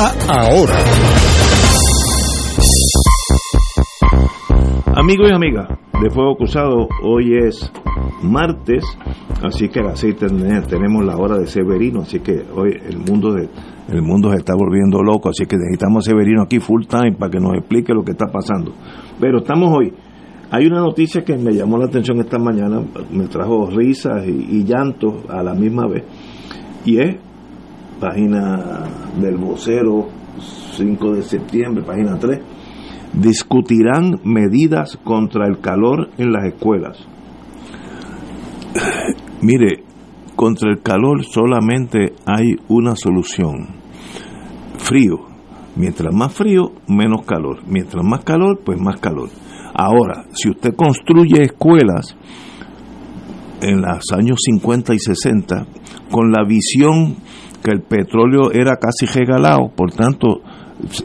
ahora. Amigos y amigas de Fuego Cruzado, hoy es martes, así que a las tenemos la hora de Severino, así que hoy el mundo el mundo se está volviendo loco, así que necesitamos a Severino aquí full time para que nos explique lo que está pasando. Pero estamos hoy. Hay una noticia que me llamó la atención esta mañana, me trajo risas y llantos a la misma vez, y es página del vocero 5 de septiembre, página 3 discutirán medidas contra el calor en las escuelas. Mire, contra el calor solamente hay una solución. Frío. Mientras más frío, menos calor. Mientras más calor, pues más calor. Ahora, si usted construye escuelas en los años 50 y 60 con la visión que el petróleo era casi regalado, por tanto,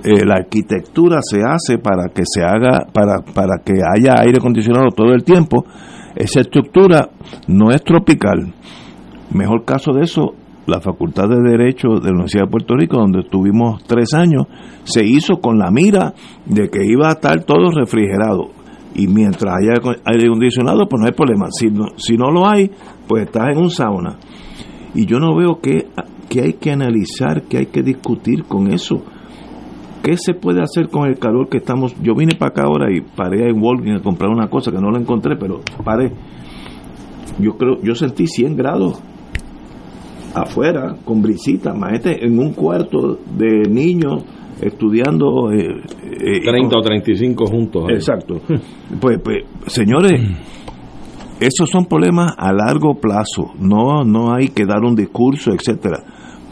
eh, la arquitectura se hace para que se haga, para, para que haya aire acondicionado todo el tiempo. Esa estructura no es tropical. Mejor caso de eso, la Facultad de Derecho de la Universidad de Puerto Rico, donde estuvimos tres años, se hizo con la mira de que iba a estar todo refrigerado. Y mientras haya aire acondicionado, pues no hay problema. Si no, si no lo hay, pues estás en un sauna. Y yo no veo que, que hay que analizar, que hay que discutir con eso ¿Qué se puede hacer con el calor que estamos? Yo vine para acá ahora y paré en Walgreens a comprar una cosa que no la encontré, pero paré. Yo creo, yo sentí 100 grados afuera con brisita, maete, en un cuarto de niños estudiando eh, eh, 30 o 35 juntos. Exacto. pues, pues, señores, esos son problemas a largo plazo. No, no hay que dar un discurso, etcétera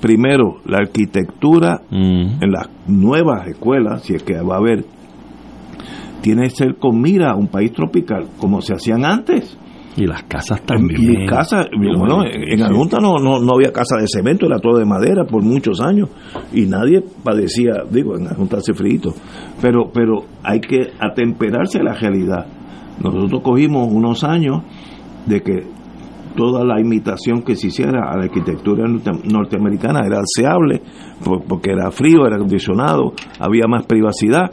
primero, la arquitectura en las nuevas escuelas, si es que va a haber, tiene que ser con mira a un país tropical, como se hacían antes. Y las casas también. Y casas, bueno, en Adjunta no, no, no, había casa de cemento, era todo de madera por muchos años. Y nadie padecía, digo, en Adjunta hace frío. Pero, pero hay que atemperarse a la realidad. Nosotros cogimos unos años de que toda la imitación que se hiciera a la arquitectura norteamericana era deseable, porque era frío, era acondicionado, había más privacidad,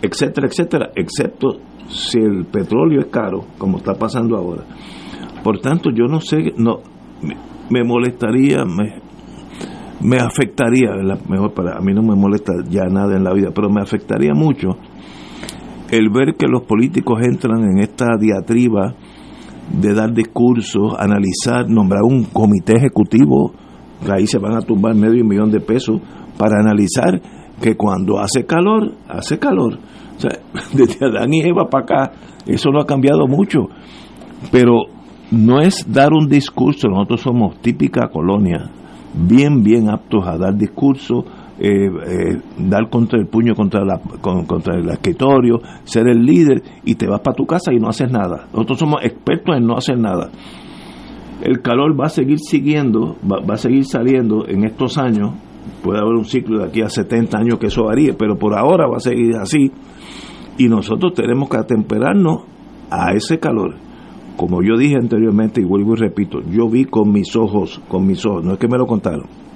etcétera, etcétera, excepto si el petróleo es caro, como está pasando ahora. Por tanto, yo no sé, no me molestaría, me, me afectaría, mejor para a mí no me molesta ya nada en la vida, pero me afectaría mucho el ver que los políticos entran en esta diatriba de dar discursos, analizar, nombrar un comité ejecutivo, que ahí se van a tumbar medio millón de pesos, para analizar que cuando hace calor, hace calor. O sea, desde Adán y Eva para acá, eso no ha cambiado mucho. Pero no es dar un discurso, nosotros somos típica colonia, bien, bien aptos a dar discursos, eh, eh, dar contra el puño contra, la, contra el escritorio, ser el líder y te vas para tu casa y no haces nada. Nosotros somos expertos en no hacer nada. El calor va a seguir siguiendo, va, va a seguir saliendo en estos años. Puede haber un ciclo de aquí a 70 años que eso varíe, pero por ahora va a seguir así. Y nosotros tenemos que atemperarnos a ese calor. Como yo dije anteriormente y vuelvo y repito, yo vi con mis ojos, con mis ojos, no es que me lo contaron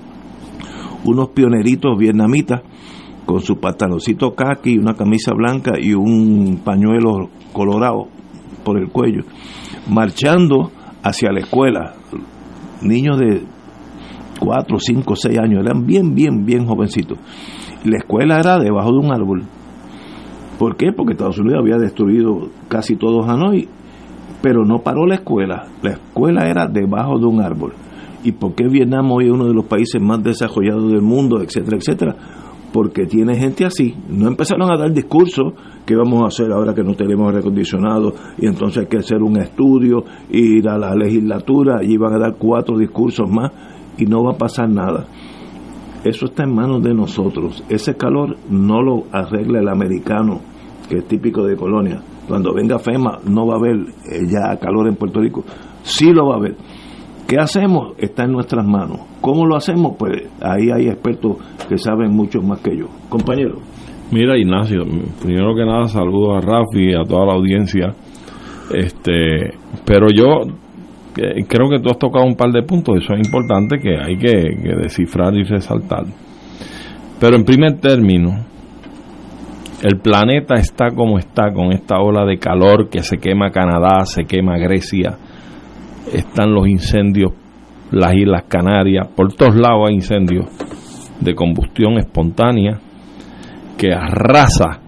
unos pioneritos vietnamitas con su pantaloncito khaki, una camisa blanca y un pañuelo colorado por el cuello, marchando hacia la escuela. Niños de 4, 5, 6 años, eran bien, bien, bien jovencitos. La escuela era debajo de un árbol. ¿Por qué? Porque Estados Unidos había destruido casi todo Hanoi pero no paró la escuela. La escuela era debajo de un árbol. ¿Y por qué Vietnam hoy es uno de los países más desarrollados del mundo, etcétera, etcétera? Porque tiene gente así. No empezaron a dar discursos que vamos a hacer ahora que no tenemos aire acondicionado y entonces hay que hacer un estudio, ir a la legislatura y van a dar cuatro discursos más y no va a pasar nada. Eso está en manos de nosotros. Ese calor no lo arregla el americano, que es típico de Colonia. Cuando venga FEMA no va a haber eh, ya calor en Puerto Rico. Sí lo va a haber. ¿Qué hacemos? Está en nuestras manos. ¿Cómo lo hacemos? Pues ahí hay expertos que saben mucho más que yo. Compañero. Mira, Ignacio, primero que nada saludo a Rafi y a toda la audiencia. Este, pero yo eh, creo que tú has tocado un par de puntos, eso es importante que hay que, que descifrar y resaltar. Pero en primer término, el planeta está como está con esta ola de calor que se quema Canadá, se quema Grecia, están los incendios, las Islas Canarias, por todos lados hay incendios de combustión espontánea que arrasa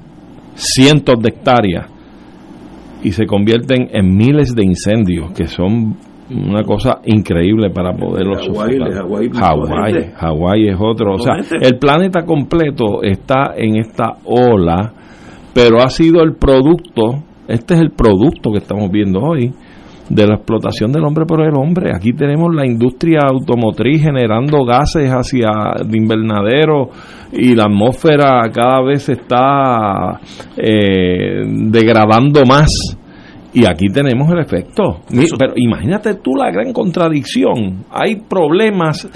cientos de hectáreas y se convierten en miles de incendios que son una cosa increíble para poderlo Hawái, Hawái es otro. O sea, el planeta completo está en esta ola, pero ha sido el producto, este es el producto que estamos viendo hoy, de la explotación del hombre por el hombre. Aquí tenemos la industria automotriz generando gases hacia el invernadero y la atmósfera cada vez está eh, degradando más. Y aquí tenemos el efecto. Pero imagínate tú la gran contradicción. Hay problemas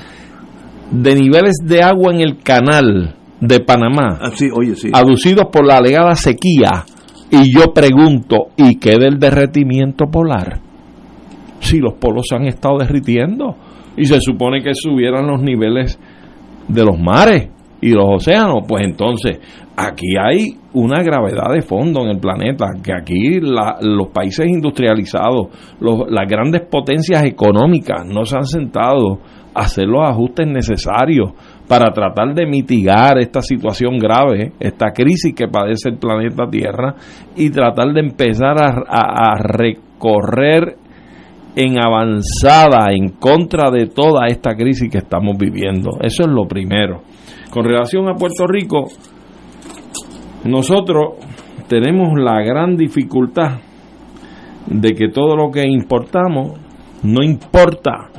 de niveles de agua en el canal de Panamá, ah, oye, aducidos por la alegada sequía. Y yo pregunto, ¿y qué del derretimiento polar? Si los polos se han estado derritiendo. Y se supone que subieran los niveles de los mares y los océanos, pues entonces aquí hay una gravedad de fondo en el planeta, que aquí los países industrializados, las grandes potencias económicas no se han sentado a hacer los ajustes necesarios para tratar de mitigar esta situación grave, esta crisis que padece el planeta Tierra y tratar de empezar a recorrer en avanzada en contra de toda esta crisis que estamos viviendo. Eso es lo primero. Con relación a Puerto Rico, nosotros tenemos la gran dificultad de que todo lo que importamos no importa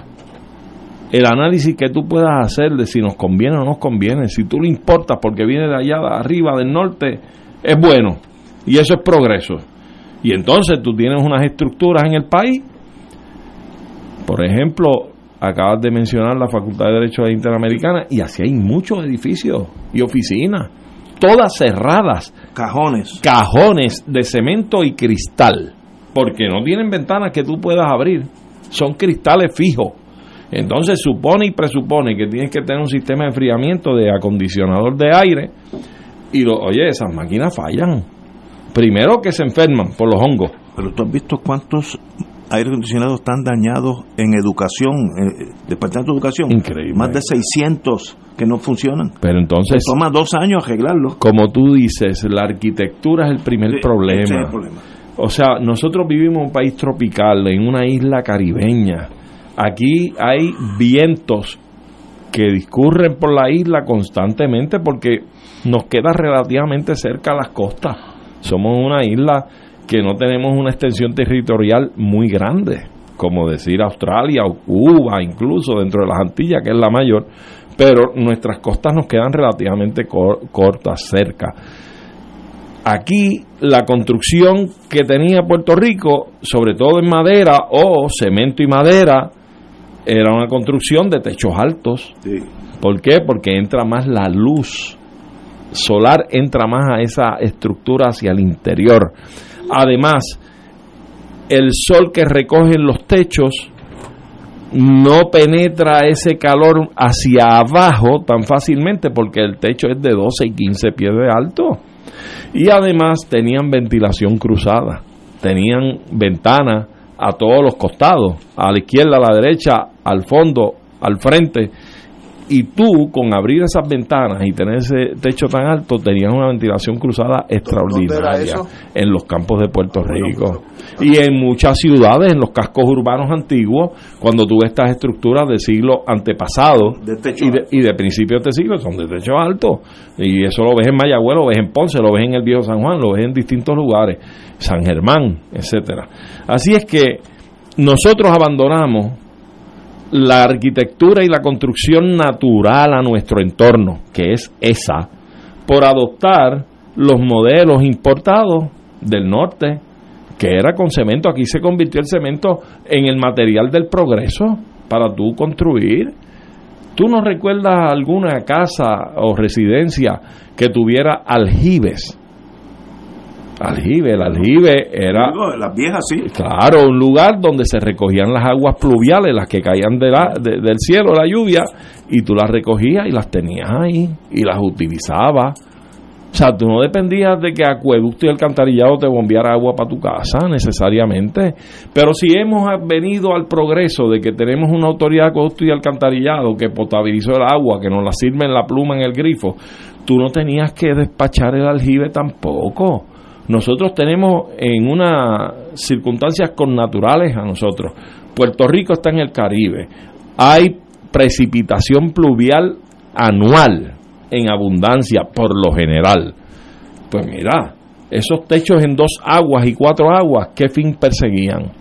el análisis que tú puedas hacer de si nos conviene o no nos conviene. Si tú lo importas porque viene de allá de arriba, del norte, es bueno. Y eso es progreso. Y entonces tú tienes unas estructuras en el país por ejemplo, acabas de mencionar la Facultad de Derecho Interamericana y así hay muchos edificios y oficinas, todas cerradas. Cajones. Cajones de cemento y cristal, porque no tienen ventanas que tú puedas abrir, son cristales fijos. Entonces supone y presupone que tienes que tener un sistema de enfriamiento de acondicionador de aire y lo, oye, esas máquinas fallan. Primero que se enferman por los hongos. Pero tú has visto cuántos aire acondicionado están dañados en educación, eh, Departamento de Educación. Increíble. Más de 600 que no funcionan. Pero entonces. toma dos años arreglarlo. Como tú dices, la arquitectura es el primer problema. O sea, nosotros vivimos en un país tropical, en una isla caribeña. Aquí hay vientos que discurren por la isla constantemente porque nos queda relativamente cerca a las costas. Somos una isla que no tenemos una extensión territorial muy grande, como decir Australia o Cuba, incluso dentro de las Antillas, que es la mayor, pero nuestras costas nos quedan relativamente cortas, cerca. Aquí la construcción que tenía Puerto Rico, sobre todo en madera o cemento y madera, era una construcción de techos altos. ¿Por qué? Porque entra más la luz solar, entra más a esa estructura hacia el interior. Además, el sol que recogen los techos no penetra ese calor hacia abajo tan fácilmente porque el techo es de 12 y 15 pies de alto. Y además tenían ventilación cruzada, tenían ventanas a todos los costados, a la izquierda, a la derecha, al fondo, al frente. Y tú, con abrir esas ventanas y tener ese techo tan alto, tenías una ventilación cruzada extraordinaria en los campos de Puerto Rico. Y en muchas ciudades, en los cascos urbanos antiguos, cuando tú ves estas estructuras de siglo antepasado y, de, y de principios de siglo, son de techo alto. Y eso lo ves en Mayagüez, lo ves en Ponce, lo ves en el Viejo San Juan, lo ves en distintos lugares, San Germán, etcétera. Así es que nosotros abandonamos la arquitectura y la construcción natural a nuestro entorno, que es esa, por adoptar los modelos importados del norte, que era con cemento. Aquí se convirtió el cemento en el material del progreso para tú construir. ¿Tú no recuerdas alguna casa o residencia que tuviera aljibes? Aljibe, el aljibe era... las viejas, sí. Claro, un lugar donde se recogían las aguas pluviales, las que caían de la, del cielo, la lluvia, y tú las recogías y las tenías ahí, y las utilizabas. O sea, tú no dependías de que acueducto y alcantarillado te bombeara agua para tu casa necesariamente. Pero si hemos venido al progreso de que tenemos una autoridad de acueducto y alcantarillado que potabilizó el agua, que nos la sirve en la pluma en el grifo, tú no tenías que despachar el aljibe tampoco. Nosotros tenemos en unas circunstancias connaturales a nosotros. Puerto Rico está en el Caribe. Hay precipitación pluvial anual en abundancia por lo general. Pues mira, esos techos en dos aguas y cuatro aguas, ¿qué fin perseguían?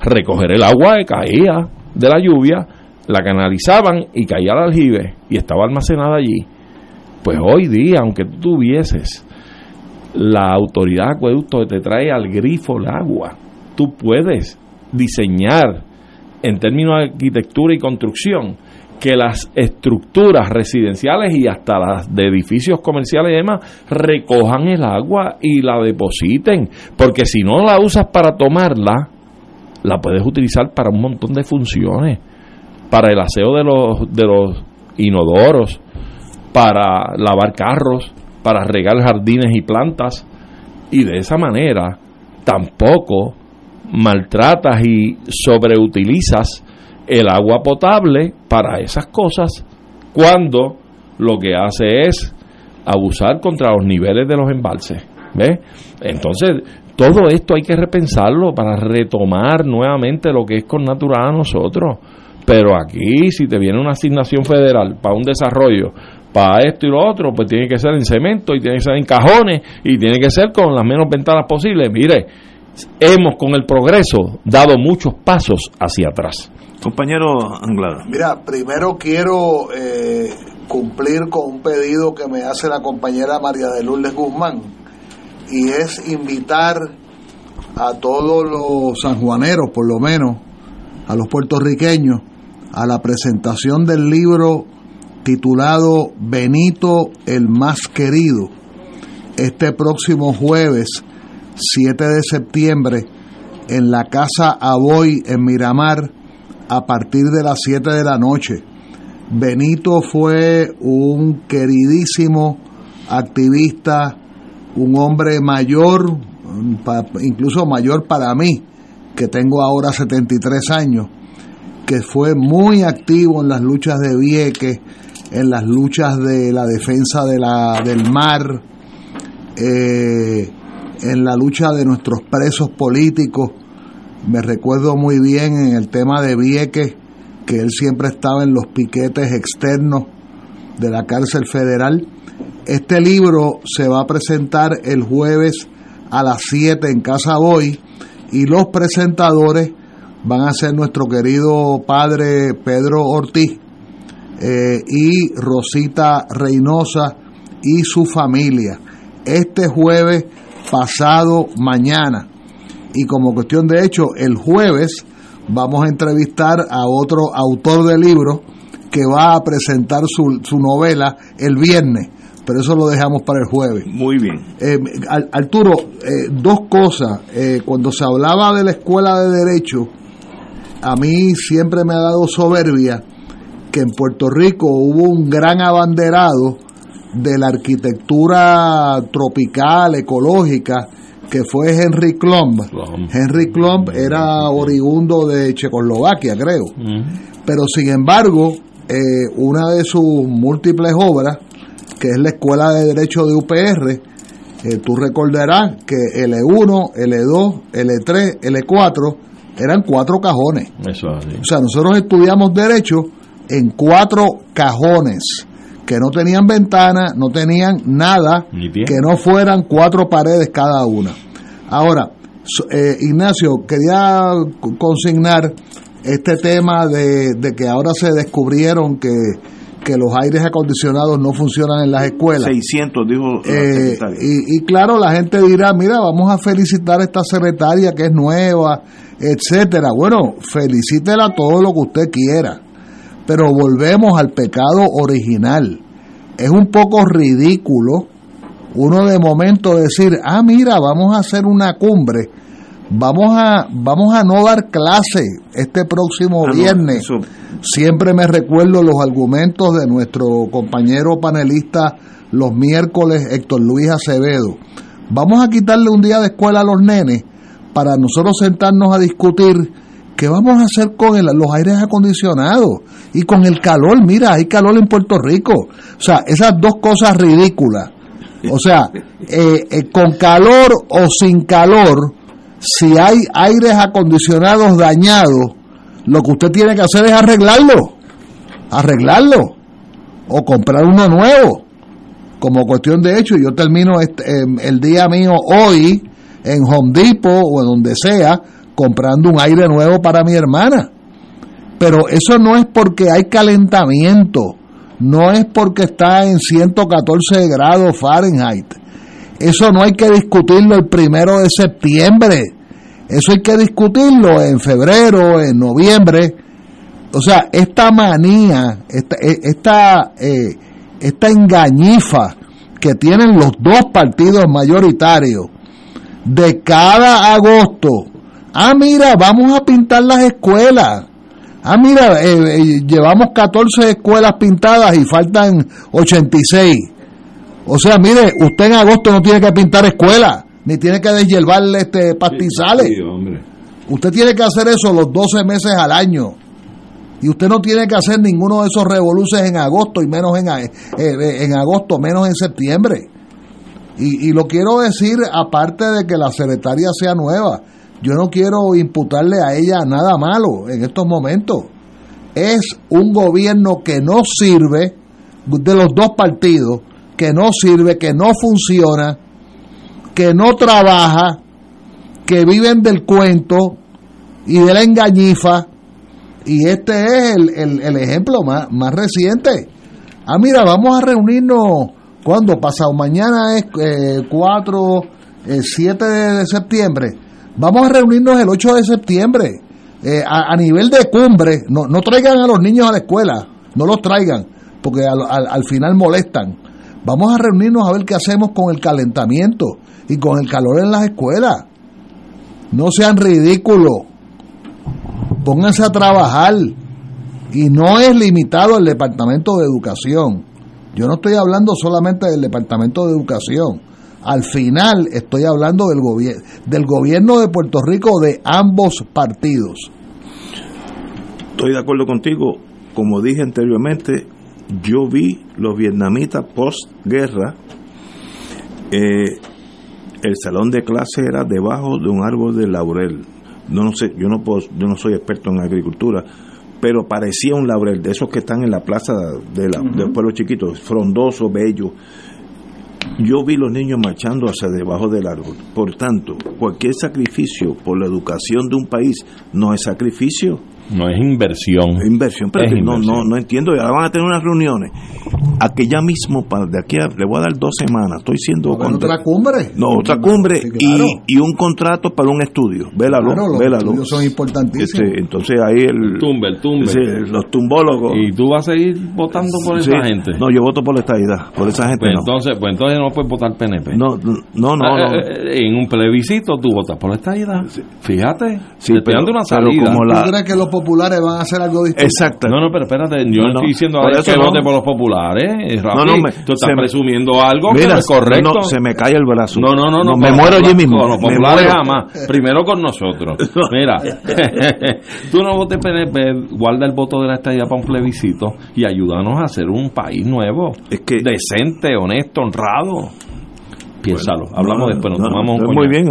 Recoger el agua que caía de la lluvia, la canalizaban y caía al aljibe y estaba almacenada allí. Pues hoy día, aunque tú tuvieses la autoridad de acueducto te trae al grifo el agua. Tú puedes diseñar en términos de arquitectura y construcción que las estructuras residenciales y hasta las de edificios comerciales y demás recojan el agua y la depositen, porque si no la usas para tomarla, la puedes utilizar para un montón de funciones, para el aseo de los de los inodoros, para lavar carros, para regar jardines y plantas y de esa manera tampoco maltratas y sobreutilizas el agua potable para esas cosas cuando lo que hace es abusar contra los niveles de los embalses. ¿Ves? Entonces, todo esto hay que repensarlo para retomar nuevamente lo que es con natural a nosotros. Pero aquí, si te viene una asignación federal para un desarrollo para esto y lo otro, pues tiene que ser en cemento y tiene que ser en cajones y tiene que ser con las menos ventanas posibles. Mire, hemos con el progreso dado muchos pasos hacia atrás. Compañero Anglada. Mira, primero quiero eh, cumplir con un pedido que me hace la compañera María de Lourdes Guzmán y es invitar a todos los sanjuaneros, por lo menos, a los puertorriqueños, a la presentación del libro titulado Benito el más querido, este próximo jueves 7 de septiembre en la Casa Aboy en Miramar a partir de las 7 de la noche. Benito fue un queridísimo activista, un hombre mayor, incluso mayor para mí, que tengo ahora 73 años, que fue muy activo en las luchas de Vieques, en las luchas de la defensa de la, del mar, eh, en la lucha de nuestros presos políticos. Me recuerdo muy bien en el tema de Vieques, que él siempre estaba en los piquetes externos de la cárcel federal. Este libro se va a presentar el jueves a las 7 en Casa Boy y los presentadores van a ser nuestro querido padre Pedro Ortiz eh, y Rosita Reynosa y su familia. Este jueves pasado mañana. Y como cuestión de hecho, el jueves vamos a entrevistar a otro autor de libro que va a presentar su, su novela el viernes pero eso lo dejamos para el jueves. Muy bien. Eh, Arturo, eh, dos cosas. cuando se hablaba de la escuela de derecho, a mí siempre me ha dado soberbia que en Puerto Rico hubo un gran abanderado de la arquitectura tropical, ecológica, que fue Henry Klumb. Henry Klumb era oriundo de Checoslovaquia, creo. Pero sin embargo, eh, una de sus múltiples obras, que es la Escuela de Derecho de UPR. Eh, tú recordarás que L1, L2, L3, L4 eran cuatro cajones. Eso. O sea, nosotros estudiamos derecho en cuatro cajones que no tenían ventana, no tenían nada, que no fueran cuatro paredes cada una. Ahora, eh, Ignacio, quería co- consignar este tema de, de que ahora se descubrieron que, que los aires acondicionados no funcionan en las escuelas. 600, dijo la Eh, secretaria. y, y claro, la gente dirá, mira, vamos a felicitar a esta secretaria que es nueva, etcétera. Bueno, felicítela todo lo que usted quiera, pero volvemos al pecado original. Es un poco ridículo uno de momento decir, ah, mira, vamos a hacer una cumbre, vamos a, vamos a no dar clase este próximo Ah, viernes. Siempre me recuerdo los argumentos de nuestro compañero panelista los miércoles, Héctor Luis Acevedo. Vamos a quitarle un día de escuela a los nenes para nosotros sentarnos a discutir qué vamos a hacer con los aires acondicionados y con el calor. Mira, hay calor en Puerto Rico. O sea, esas dos cosas ridículas. O sea, eh, eh, con calor o sin calor, si hay aires acondicionados dañados, lo que usted tiene que hacer es arreglarlo, arreglarlo o comprar uno nuevo. Como cuestión de hecho, yo termino este, em, el día mío hoy en Home Depot o en donde sea comprando un aire nuevo para mi hermana. Pero eso no es porque hay calentamiento, no es porque está en 114 grados Fahrenheit. Eso no hay que discutirlo el primero de septiembre. Eso hay que discutirlo en febrero, en noviembre. O sea, esta manía, esta, eh, esta, eh, esta engañifa que tienen los dos partidos mayoritarios de cada agosto. Ah, mira, vamos a pintar las escuelas. Ah, mira, eh, eh, llevamos 14 escuelas pintadas y faltan 86. O sea, mire, usted en agosto no tiene que pintar escuelas, ni tiene que deshiervar este, pastizales. Sí, hombre. Usted tiene que hacer eso los 12 meses al año. Y usted no tiene que hacer ninguno de esos revoluces en agosto y menos en, eh, en agosto, menos en septiembre. Y, y lo quiero decir aparte de que la secretaria sea nueva. Yo no quiero imputarle a ella nada malo en estos momentos. Es un gobierno que no sirve, de los dos partidos, que no sirve, que no funciona, que no trabaja, que viven del cuento y de la engañifa. Y este es el, el- ejemplo más, más reciente. Ah, mira, vamos a reunirnos, cuando Pasado mañana es eh, 4, eh, 7 de, de septiembre. Vamos a reunirnos el 8 de septiembre. eh, a, a nivel de cumbre, no, no traigan a los niños a la escuela, no los traigan, porque al, al- al final molestan. Vamos a reunirnos a ver qué hacemos con el calentamiento y con el calor en las escuelas. No sean ridículos. Pónganse a trabajar. Y no es limitado el Departamento de Educación. Yo no estoy hablando solamente del Departamento de Educación. Al final estoy hablando del, gobier- del gobierno de Puerto Rico de ambos partidos. Estoy de acuerdo contigo. Como dije anteriormente, yo vi los vietnamitas postguerra. eh, el salón de clase era debajo de un árbol de laurel. No, no sé, yo no puedo, yo no soy experto en agricultura, pero parecía un laurel de esos que están en la plaza de, la, de los pueblos chiquitos, frondoso, bello. Yo vi los niños marchando hacia debajo del árbol. Por tanto, cualquier sacrificio por la educación de un país no es sacrificio, No es inversión. es inversión. Pero Es que no, no, no entiendo. Y ahora van a tener unas reuniones. Aquí ya mismo, para de aquí a, le voy a dar dos semanas. Estoy siendo ¿Va a haber contra- otra cumbre? No, otra cumbre Sí, claro. y, y un contrato para un estudio. Vélalo, Claro, los vélalo. estudios son importantísimos. Este, entonces ahí el, Tumbe, el tumbe. los tumbólogos. Y tú vas a seguir votando por Sí. esa gente. No, yo voto por la estadidad. Por esa gente Pues no. entonces, pues entonces no puedes votar PNP. No, no, no. no. Eh, eh, en un plebiscito tú votas por esta idea. Fíjate, Sí, te pero- una pero salida. como la- ¿Tú crees que los populares van a hacer algo distinto. Exacto. No, no, pero espérate, yo No, estoy diciendo ahora que no. vote por los populares. Rafi, No, no, me- tú estás se me- presumiendo algo que Mira, no es correcto. no, se me cae el brazo. No, no, no, no. me muero allí mismo. Con los me populares muero. jamás. Primero con nosotros. Mira, tú no votes PNP, guarda el voto de la estadía para un plebiscito y ayúdanos a hacer un país nuevo, Es que- decente, honesto, honrado. Piénsalo. Hablamos No, después, nos no, tomamos un Muy bien.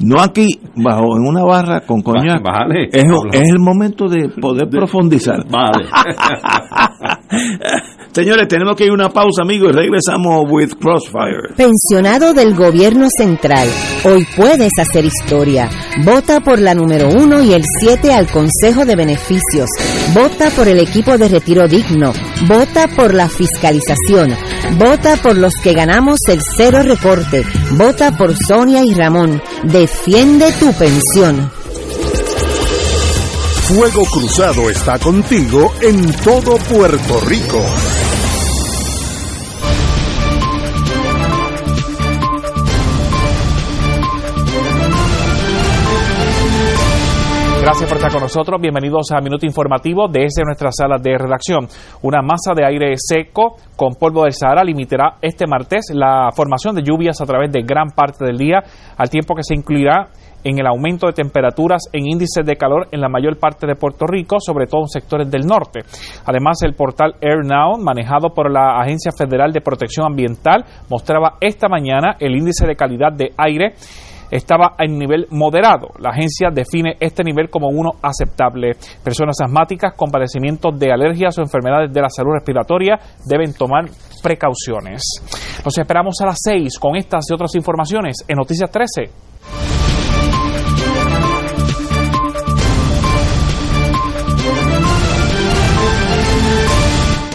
No aquí, bajo en una barra con coñac. Vale. Es, es el momento de poder profundizar. Vale. Señores, tenemos que ir a una pausa, amigos, y regresamos with Crossfire. Pensionado del Gobierno Central, hoy puedes hacer historia. Vota por la número uno y el 7 al Consejo de Beneficios. Vota por el equipo de retiro digno. Vota por la fiscalización. Vota por los que ganamos el cero recorte. Vota por Sonia y Ramón. Defiende tu pensión. Fuego Cruzado está contigo en todo Puerto Rico. Gracias por estar con nosotros. Bienvenidos a Minuto Informativo desde nuestra sala de redacción. Una masa de aire seco con polvo del Sahara limitará este martes la formación de lluvias a través de gran parte del día, al tiempo que se incluirá en el aumento de temperaturas en índices de calor en la mayor parte de Puerto Rico, sobre todo en sectores del norte. Además, el portal AirNow, manejado por la Agencia Federal de Protección Ambiental, mostraba esta mañana el índice de calidad de aire estaba en nivel moderado. La agencia define este nivel como uno aceptable. Personas asmáticas con padecimientos de alergias o enfermedades de la salud respiratoria deben tomar precauciones. Nos esperamos a las 6 con estas y otras informaciones en Noticias 13.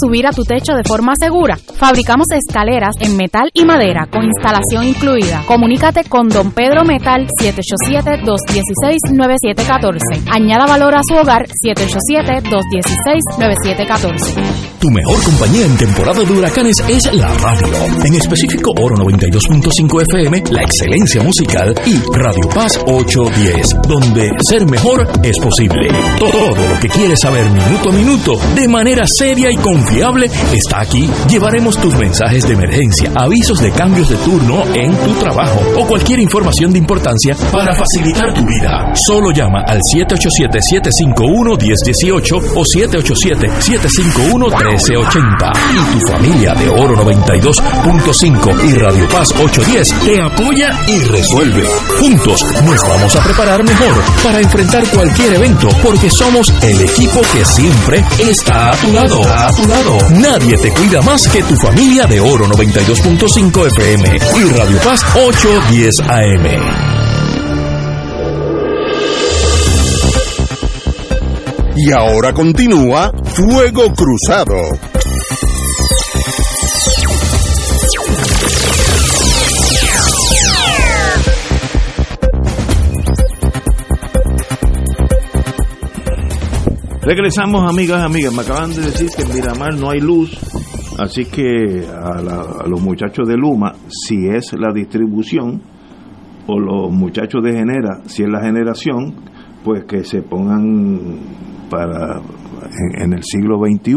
subir a tu techo de forma segura? Fabricamos escaleras en metal y madera con instalación incluida. Comunícate con Don Pedro Metal 787-216-9714. Añada valor a su hogar 787-216-9714. Tu mejor compañía en temporada de huracanes es la radio. En específico Oro 92.5 FM, la excelencia musical y Radio Paz 810, donde ser mejor es posible. Todo lo que quieres saber minuto a minuto, de manera seria y confiable, está aquí. Llevaremos tus mensajes de emergencia, avisos de cambios de turno en tu trabajo o cualquier información de importancia para facilitar tu vida. Solo llama al 787-751-1018 o 787-751-1380. Y tu familia de Oro 92.5 y Radio Paz 810 te apoya y resuelve. Juntos nos vamos a preparar mejor para enfrentar cualquier evento porque somos el equipo que siempre está a tu lado. A tu lado. Nadie te cuida más que tu familia de Oro 92.5 FM y Radio Paz 810 AM. Y ahora continúa Fuego Cruzado. Regresamos, amigas, amigas. Me acaban de decir que en Miramar no hay luz, así que a, la- los muchachos de Luma, si es la distribución, o los muchachos de Genera, si es la generación, pues que se pongan para en, en el siglo XXI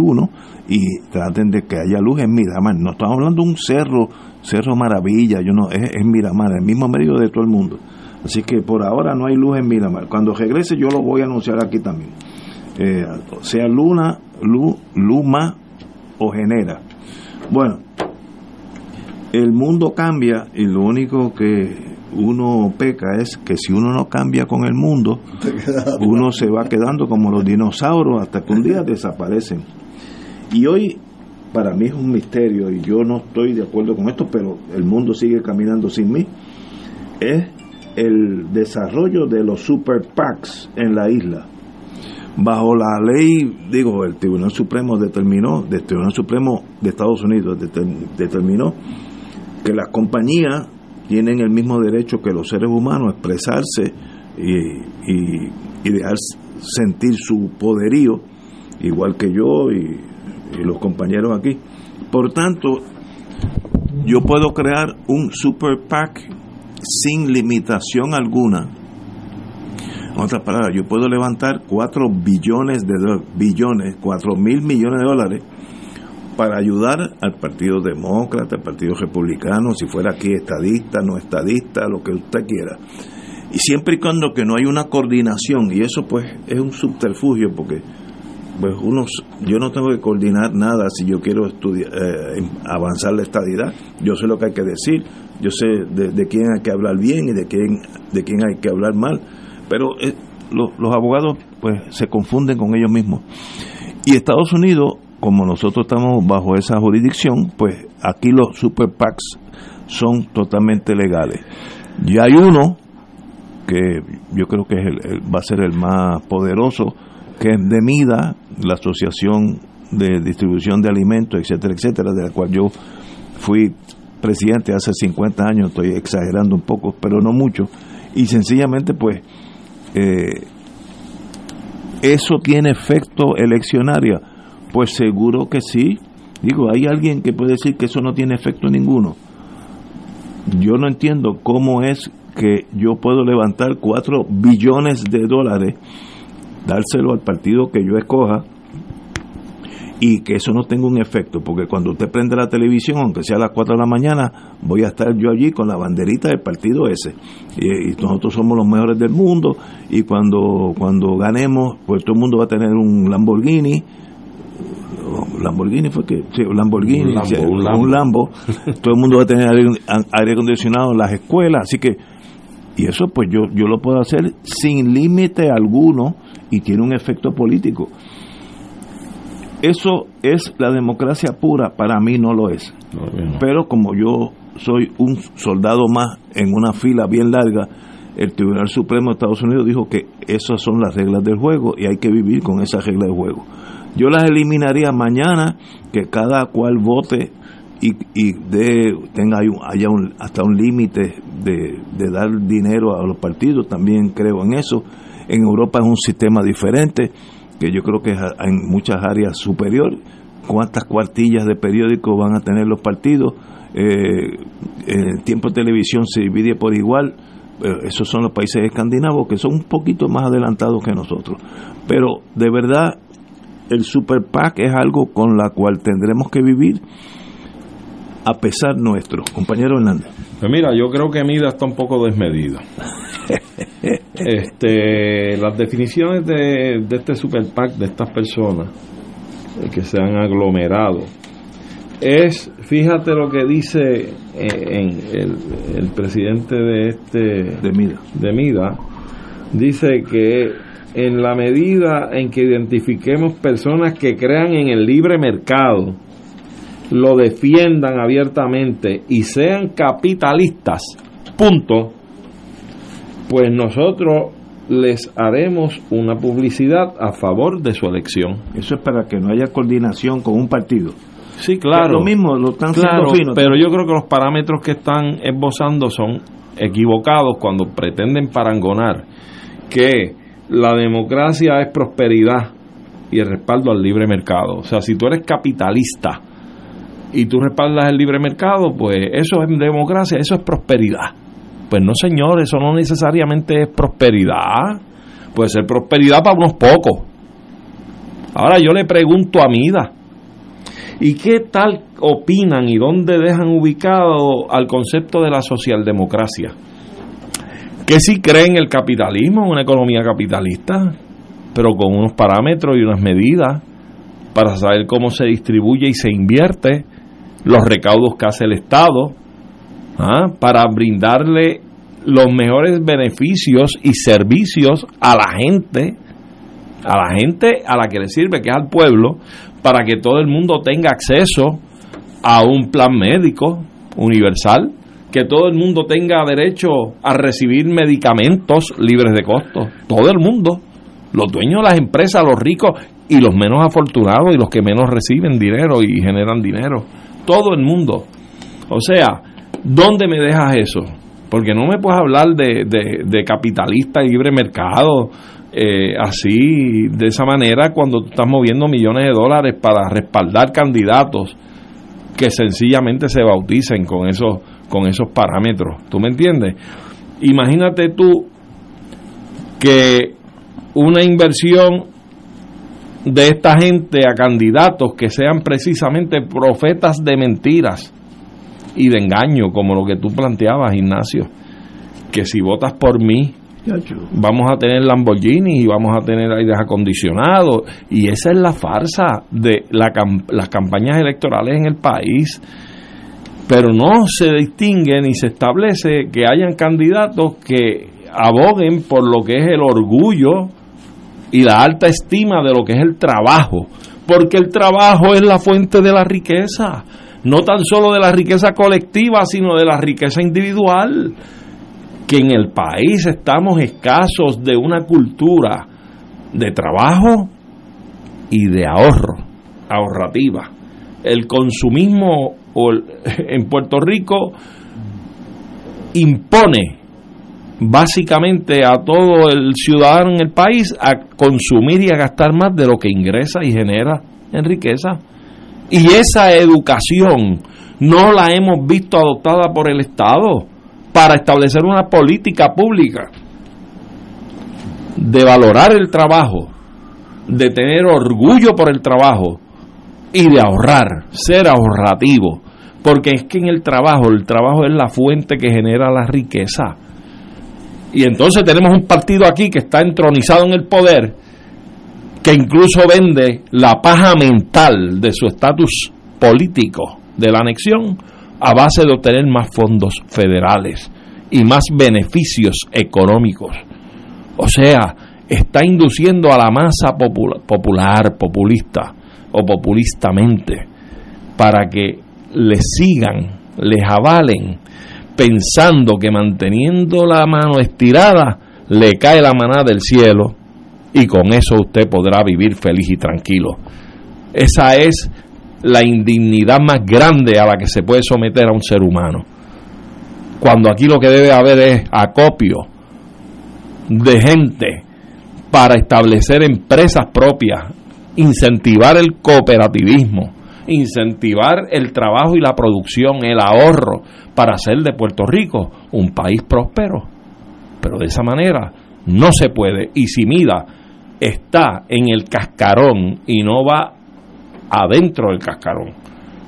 y traten de que haya luz en Miramar. No estamos hablando de un cerro, Cerro Maravilla, yo no, es, es Miramar, el mismo medio de todo el mundo. Así que por ahora no hay luz en Miramar. Cuando regrese yo lo voy a anunciar aquí también eh, sea Luna, Lu, Luma o Genera. Bueno, el mundo cambia y lo único que uno peca es que si uno no cambia con el mundo, uno se va quedando como los dinosaurios hasta que un día desaparecen. Y hoy para mí es un misterio y yo no estoy de acuerdo con esto, pero el mundo sigue caminando sin mí. Es el desarrollo de los super PACs en la isla. Bajo la ley, digo, el Tribunal Supremo determinó, del Tribunal Supremo de Estados Unidos determinó que las compañías tienen el mismo derecho que los seres humanos a expresarse y, y, y dejar sentir su poderío, igual que yo y, y los compañeros aquí. Por tanto, yo puedo crear un super PAC sin limitación alguna. En otras palabras, yo puedo levantar 4 billones de billones, 4 mil millones de dólares para ayudar al Partido Demócrata, al Partido Republicano, si fuera aquí estadista, no estadista, lo que usted quiera. Y siempre y cuando que no hay una coordinación, y eso pues es un subterfugio, porque pues uno, yo no tengo que coordinar nada si yo quiero estudiar, eh, avanzar la estadidad. Yo sé lo que hay que decir, yo sé de, quién hay que hablar bien y de quién, de quién hay que hablar mal, pero eh, los abogados pues se confunden con ellos mismos. Y Estados Unidos, como nosotros estamos bajo esa jurisdicción, pues aquí los super PACs son totalmente legales. Y hay uno que yo creo que es va a ser el más poderoso, que es de MIDA, la Asociación de Distribución de Alimentos, etcétera, etcétera, de la cual yo fui presidente hace 50 años, estoy exagerando un poco, pero no mucho, y sencillamente pues eh, eso tiene efecto eleccionario, pues seguro que sí, digo, hay alguien que puede decir que eso no tiene efecto ninguno. Yo no entiendo cómo es que yo puedo levantar 4 billones de dólares dárselo al partido que yo escoja y que eso no tenga un efecto, porque cuando usted prende la televisión, aunque sea a las 4 de la mañana, voy a estar yo allí con la banderita del partido ese. Y, nosotros somos los mejores del mundo y cuando, cuando ganemos, pues todo el mundo va a tener un Lamborghini. Lamborghini fue que, sí, Lamborghini, un Lambo, un Lambo. todo el mundo va a tener aire acondicionado en las escuelas, así que y eso pues yo, yo lo puedo hacer sin límite alguno y tiene un efecto político. Eso es la democracia pura, para mí no lo es. Pero como yo soy un soldado más en una fila bien larga, el Tribunal Supremo de Estados Unidos dijo que esas son las reglas del juego y hay que vivir con esas reglas del juego. Yo las eliminaría mañana, que cada cual vote y, y de, tenga haya un, hasta un límite de, de dar dinero a los partidos, también creo en eso en Europa es un sistema diferente, que yo creo que en muchas áreas superior. ¿Cuántas cuartillas de periódico van a tener los partidos? Eh, el tiempo de televisión se divide por igual. esos son los países escandinavos que son un poquito más adelantados que nosotros. Pero de verdad, el Super PAC es algo con la cual tendremos que vivir a pesar nuestro. Compañero Hernández. Pues mira, yo creo que Mida está un poco desmedido. este, las definiciones de, este super PAC, de estas personas eh, que se han aglomerado, es, fíjate lo que dice eh, en el, presidente de este de Mida. de Mida, dice que en la medida en que identifiquemos personas que crean en el libre mercado, lo defiendan abiertamente y sean capitalistas, punto, pues nosotros les haremos una publicidad a favor de su elección. Eso es para que no haya coordinación con un partido. Sí, claro. lo mismo, lo están claro, Pero yo creo que los parámetros que están esbozando son equivocados cuando pretenden parangonar que la democracia es prosperidad y el respaldo al libre mercado. O sea, si tú eres capitalista y tú respaldas el libre mercado, pues eso es democracia, eso es prosperidad. Pues no, señor, eso no necesariamente es prosperidad. Puede ser prosperidad para unos pocos. Ahora yo le pregunto a Mida, ¿y qué tal opinan y dónde dejan ubicado al concepto de la socialdemocracia? Que si creen el capitalismo, una economía capitalista, pero con unos parámetros y unas medidas para saber cómo se distribuye y se invierte, los recaudos que hace el Estado, ¿ah? para brindarle los mejores beneficios y servicios a la gente, a la gente a la que le sirve, que es al pueblo, para que todo el mundo tenga acceso a un plan médico universal, que todo el mundo tenga derecho a recibir medicamentos libres de costo, todo el mundo. Los dueños de las empresas, los ricos y los menos afortunados y los que menos reciben dinero y generan dinero. Todo el mundo. O sea, ¿dónde me dejas eso? Porque no me puedes hablar de, de, capitalista y libre mercado eh, así, de esa manera, cuando tú estás moviendo millones de dólares para respaldar candidatos que sencillamente se bauticen con esos, con esos parámetros. ¿Tú me entiendes? Imagínate tú que una inversión de esta gente a candidatos que sean precisamente profetas de mentiras y de engaño, como lo que tú planteabas, Ignacio, que si votas por mí, vamos a tener Lamborghini y vamos a tener aires acondicionados, y esa es la farsa de las campañas electorales en el país. Pero no se distingue ni se establece que hayan candidatos que aboguen por lo que es el orgullo y la alta estima de lo que es el trabajo, porque el trabajo es la fuente de la riqueza, no tan solo de la riqueza colectiva, sino de la riqueza individual, que en el país estamos escasos de una cultura de trabajo y de ahorro, ahorrativa. El consumismo en Puerto Rico impone básicamente a todo el ciudadano en el país a consumir y a gastar más de lo que ingresa y genera en riqueza. Y esa educación no la hemos visto adoptada por el Estado para establecer una política pública de valorar el trabajo, de tener orgullo por el trabajo y de ahorrar, ser ahorrativo, porque es que en el trabajo, el trabajo es la fuente que genera la riqueza. Y entonces tenemos un partido aquí que está entronizado en el poder, que incluso vende la paja mental de su estatus político de la anexión a base de obtener más fondos federales y más beneficios económicos. O sea, está induciendo a la masa popular, populista o populistamente para que le sigan, les avalen pensando que manteniendo la mano estirada le cae la maná del cielo y con eso usted podrá vivir feliz y tranquilo. Esa es la indignidad más grande a la que se puede someter a un ser humano. Cuando aquí lo que debe haber es acopio de gente para establecer empresas propias, incentivar el cooperativismo, incentivar el trabajo y la producción, el ahorro, para hacer de Puerto Rico un país próspero. Pero de esa manera no se puede. Y si Mida está en el cascarón y no va adentro del cascarón,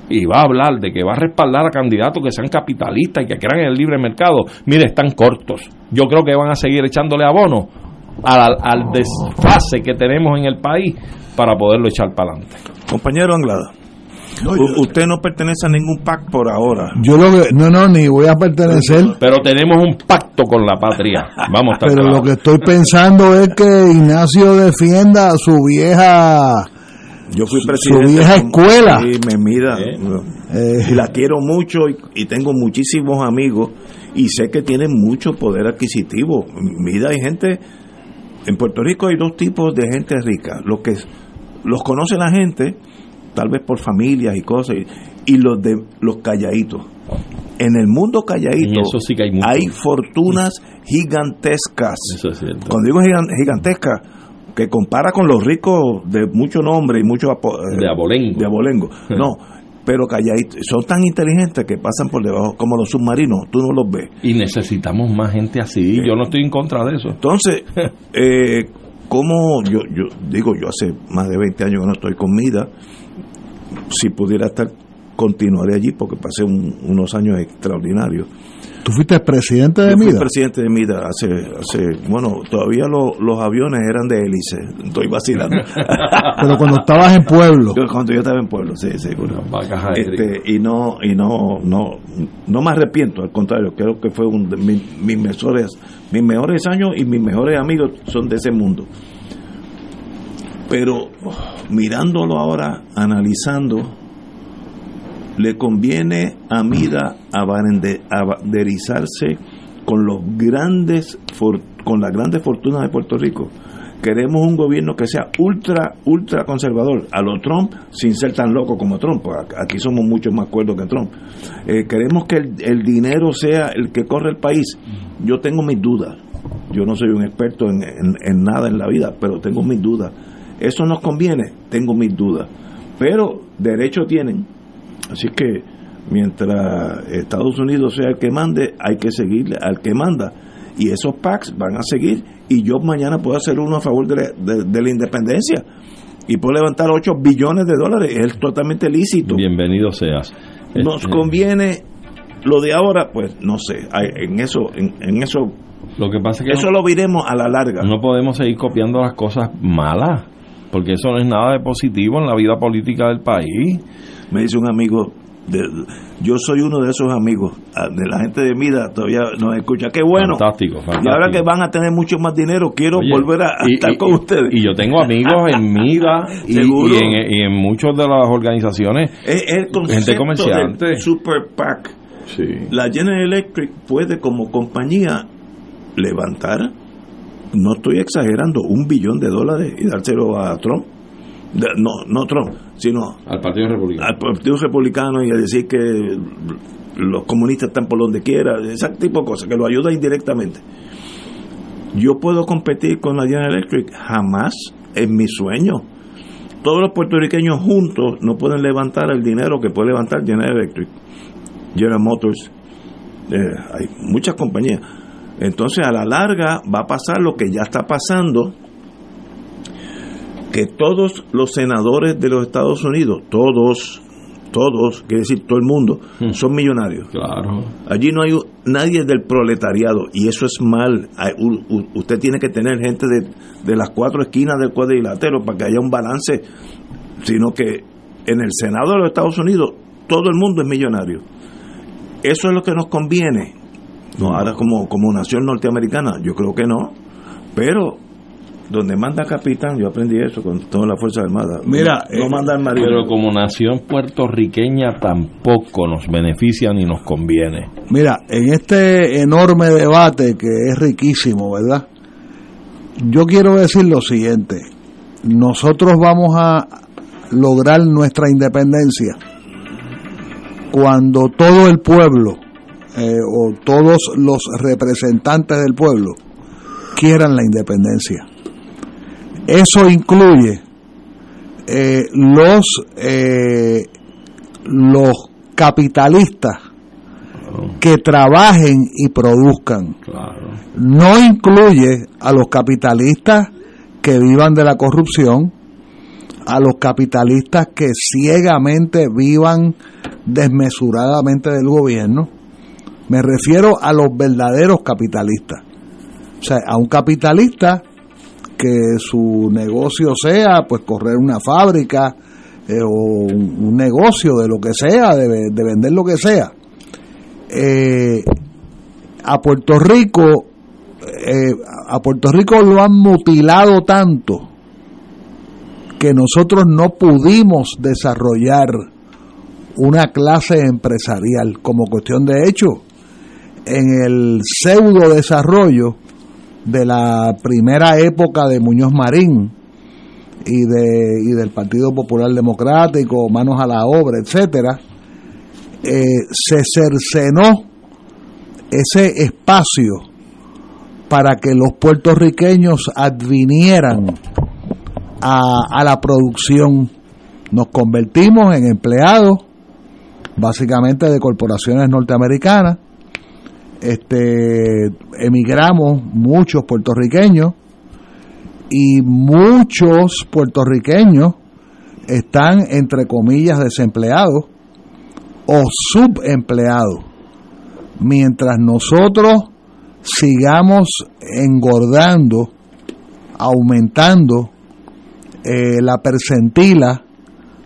y va a hablar de que va a respaldar a candidatos que sean capitalistas y que crean en el libre mercado, mire, están cortos. Yo creo que van a seguir echándole abono al, al desfase que tenemos en el país para poderlo echar para adelante. Compañero Anglada usted no pertenece a ningún pacto por ahora. Yo lo no, no, ni voy a pertenecer. Pero tenemos un pacto con la patria. Vamos a Pero lo que estoy pensando es que Ignacio defienda a su vieja yo fui presidente su vieja escuela y me mira eh. y la quiero mucho y, tengo muchísimos amigos y sé que tienen mucho poder adquisitivo mira hay gente en Puerto Rico hay dos tipos de gente rica los que los conoce la gente tal vez por familias y cosas, y, los de los calladitos. En el mundo calladito hay, fortunas gigantescas. Cuando digo gigantescas, que compara con los ricos de mucho nombre y mucho eh, de abolengo. De abolengo. No, pero calladitos. Son tan inteligentes que pasan por debajo, como los submarinos, tú no los ves. Y necesitamos más gente así. Yo no estoy en contra de eso. Entonces, eh, como yo, yo digo, yo hace más de 20 años que no estoy con Mida, si pudiera estar, continuaré allí porque pasé unos años extraordinarios. ¿Tú fuiste presidente de MIDA? Fui presidente de MIDA hace, hace bueno, todavía los aviones eran de hélice, estoy vacilando. Pero cuando estabas en pueblo. cuando yo estaba en pueblo, sí, seguro. Este, y no, y no, no, no me arrepiento, al contrario, creo que fue un de mis, mejores, mis mejores años y mis mejores amigos son de ese mundo. Pero mirándolo ahora, analizando, le conviene a Mida abanderizarse con los grandes con las grandes fortunas de Puerto Rico, queremos un gobierno que sea ultra, ultra conservador, a lo Trump, sin ser tan loco como Trump, aquí somos mucho más cuerdos que Trump. Eh, queremos que el, dinero sea el que corre el país. Yo tengo mis dudas. Yo no soy un experto en, en nada en la vida, pero tengo mis dudas. ¿Eso nos conviene? Tengo mis dudas. Pero derecho tienen. Así que mientras Estados Unidos sea el que mande, hay que seguirle al que manda. Y esos packs van a seguir y yo mañana puedo hacer uno a favor de la, independencia y puedo levantar 8 billones de dólares, es totalmente lícito. Bienvenido seas. Nos este, conviene lo de ahora, pues no sé, en eso en, eso lo que pasa que eso lo viremos a la larga. No podemos seguir copiando las cosas malas, porque eso no es nada de positivo en la vida política del país. Me dice un amigo, yo soy uno de esos amigos ah, de la gente de Mida todavía nos escucha. Qué bueno. Fantástico, y ahora que van a tener mucho más dinero quiero volver a, estar con ustedes. y yo tengo amigos en Mida y, en, muchas de las organizaciones. Es el gente comerciante Super PAC. La General Electric puede como compañía levantar no estoy exagerando un billón de dólares y dárselo a Trump no, no Trump, sino al Partido Republicano. Al Partido Republicano y a decir que los comunistas están por donde quiera, ese tipo de cosas, que lo ayuda indirectamente. Yo puedo competir con la General Electric, jamás en mi sueño. Todos los puertorriqueños juntos no pueden levantar el dinero que puede levantar General Electric, General Motors, eh, hay muchas compañías. Entonces a la larga va a pasar lo que ya está pasando que todos los senadores de los Estados Unidos, todos, todos, quiere decir todo el mundo, hmm. son millonarios. Claro. Allí no hay nadie del proletariado y eso es mal. usted tiene que tener gente de, las cuatro esquinas del cuadrilátero para que haya un balance, sino que en el Senado de los Estados Unidos todo el mundo es millonario. Eso es lo que nos conviene. No, ahora como, como nación norteamericana, yo creo que no. Pero donde manda capitán, yo aprendí eso con toda la Fuerza Armada. Mira, no, eh, manda Pero como nación puertorriqueña tampoco nos beneficia ni nos conviene. Mira, en este enorme debate que es riquísimo, ¿verdad? Yo quiero decir lo siguiente. Nosotros vamos a lograr nuestra independencia cuando todo el pueblo eh, o todos los representantes del pueblo quieran la independencia. Eso incluye eh, los, eh, los capitalistas que trabajen y produzcan. No incluye a los capitalistas que vivan de la corrupción, a los capitalistas que ciegamente vivan desmesuradamente del gobierno. Me refiero a los verdaderos capitalistas. O sea, a un capitalista que su negocio sea pues correr una fábrica eh, o un, negocio de lo que sea, de, vender lo que sea. Eh, a Puerto Rico, eh, a Puerto Rico lo han mutilado tanto que nosotros no pudimos desarrollar una clase empresarial como cuestión de hecho en el pseudo desarrollo de la primera época de Muñoz Marín y, de, y del Partido Popular Democrático, manos a la obra, etcétera, eh, se cercenó ese espacio para que los puertorriqueños advinieran a, a la producción. Nos convertimos en empleados, básicamente de corporaciones norteamericanas, este, emigramos muchos puertorriqueños y muchos puertorriqueños están entre comillas desempleados o subempleados mientras nosotros sigamos engordando aumentando eh, la percentila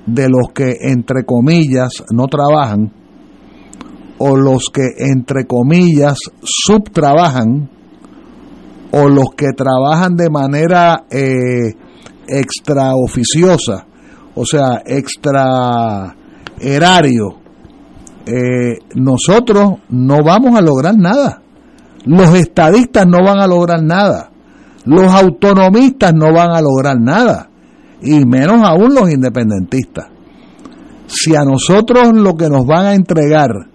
de los que entre comillas no trabajan o los que entre comillas subtrabajan o los que trabajan de manera eh, extraoficiosa, o sea, extra erario, eh, nosotros no vamos a lograr nada. Los estadistas no van a lograr nada. Los autonomistas no van a lograr nada, y menos aún los independentistas. Si a nosotros lo que nos van a entregar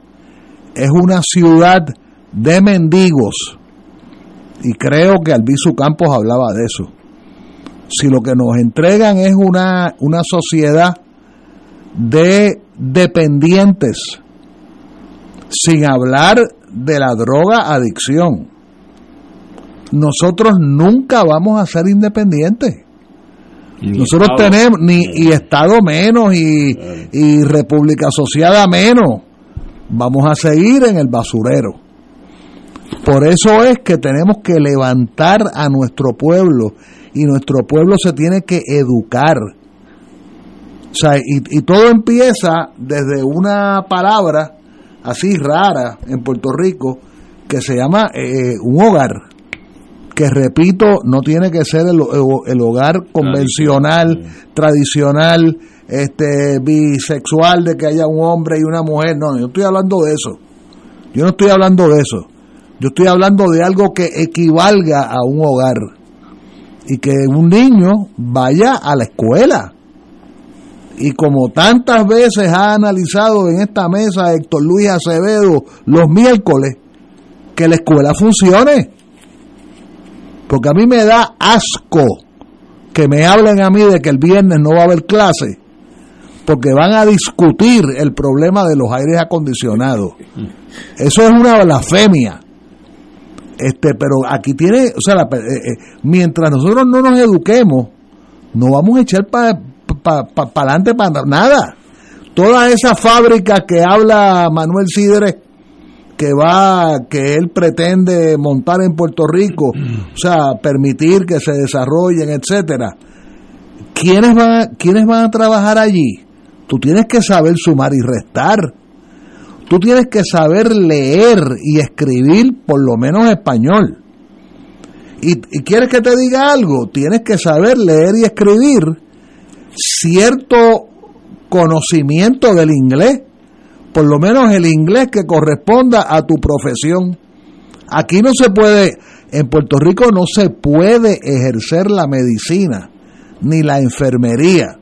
es una ciudad de mendigos, y creo que Albizu Campos hablaba de eso, si lo que nos entregan es una, una sociedad de dependientes, sin hablar de la droga adicción, nosotros nunca vamos a ser independientes. nosotros tenemos, ni, y Estado menos, y, y República Asociada menos, vamos a seguir en el basurero. Por eso es que tenemos que levantar a nuestro pueblo y nuestro pueblo se tiene que educar. O sea, y, todo empieza desde una palabra así rara en Puerto Rico que se llama eh, un hogar que repito, no tiene que ser el, el hogar convencional, tradicional, este bisexual de que haya un hombre y una mujer, no, yo no estoy hablando de eso. Yo no estoy hablando de eso. Yo estoy hablando de algo que equivalga a un hogar y que un niño vaya a la escuela. Y como tantas veces ha analizado en esta mesa Héctor Luis Acevedo los miércoles, que la escuela funcione porque a mí me da asco que me hablen a mí de que el viernes no va a haber clase, porque van a discutir el problema de los aires acondicionados. Eso es una blasfemia. Este, pero aquí tiene, o sea, eh, eh, mientras nosotros no nos eduquemos, no vamos a echar para pa, pa, adelante para nada. Toda esa fábrica que habla Manuel Sidre que va, que él pretende montar en Puerto Rico, o sea, permitir que se desarrollen, etcétera. ¿Quiénes van, ¿Quiénes van a trabajar allí? Tú tienes que saber sumar y restar. Tú tienes que saber leer y escribir por lo menos español. Y, y quieres que te diga algo, tienes que saber leer y escribir cierto conocimiento del inglés por lo menos el inglés que corresponda a tu profesión. Aquí no se puede, en Puerto Rico no se puede ejercer la medicina, ni la enfermería,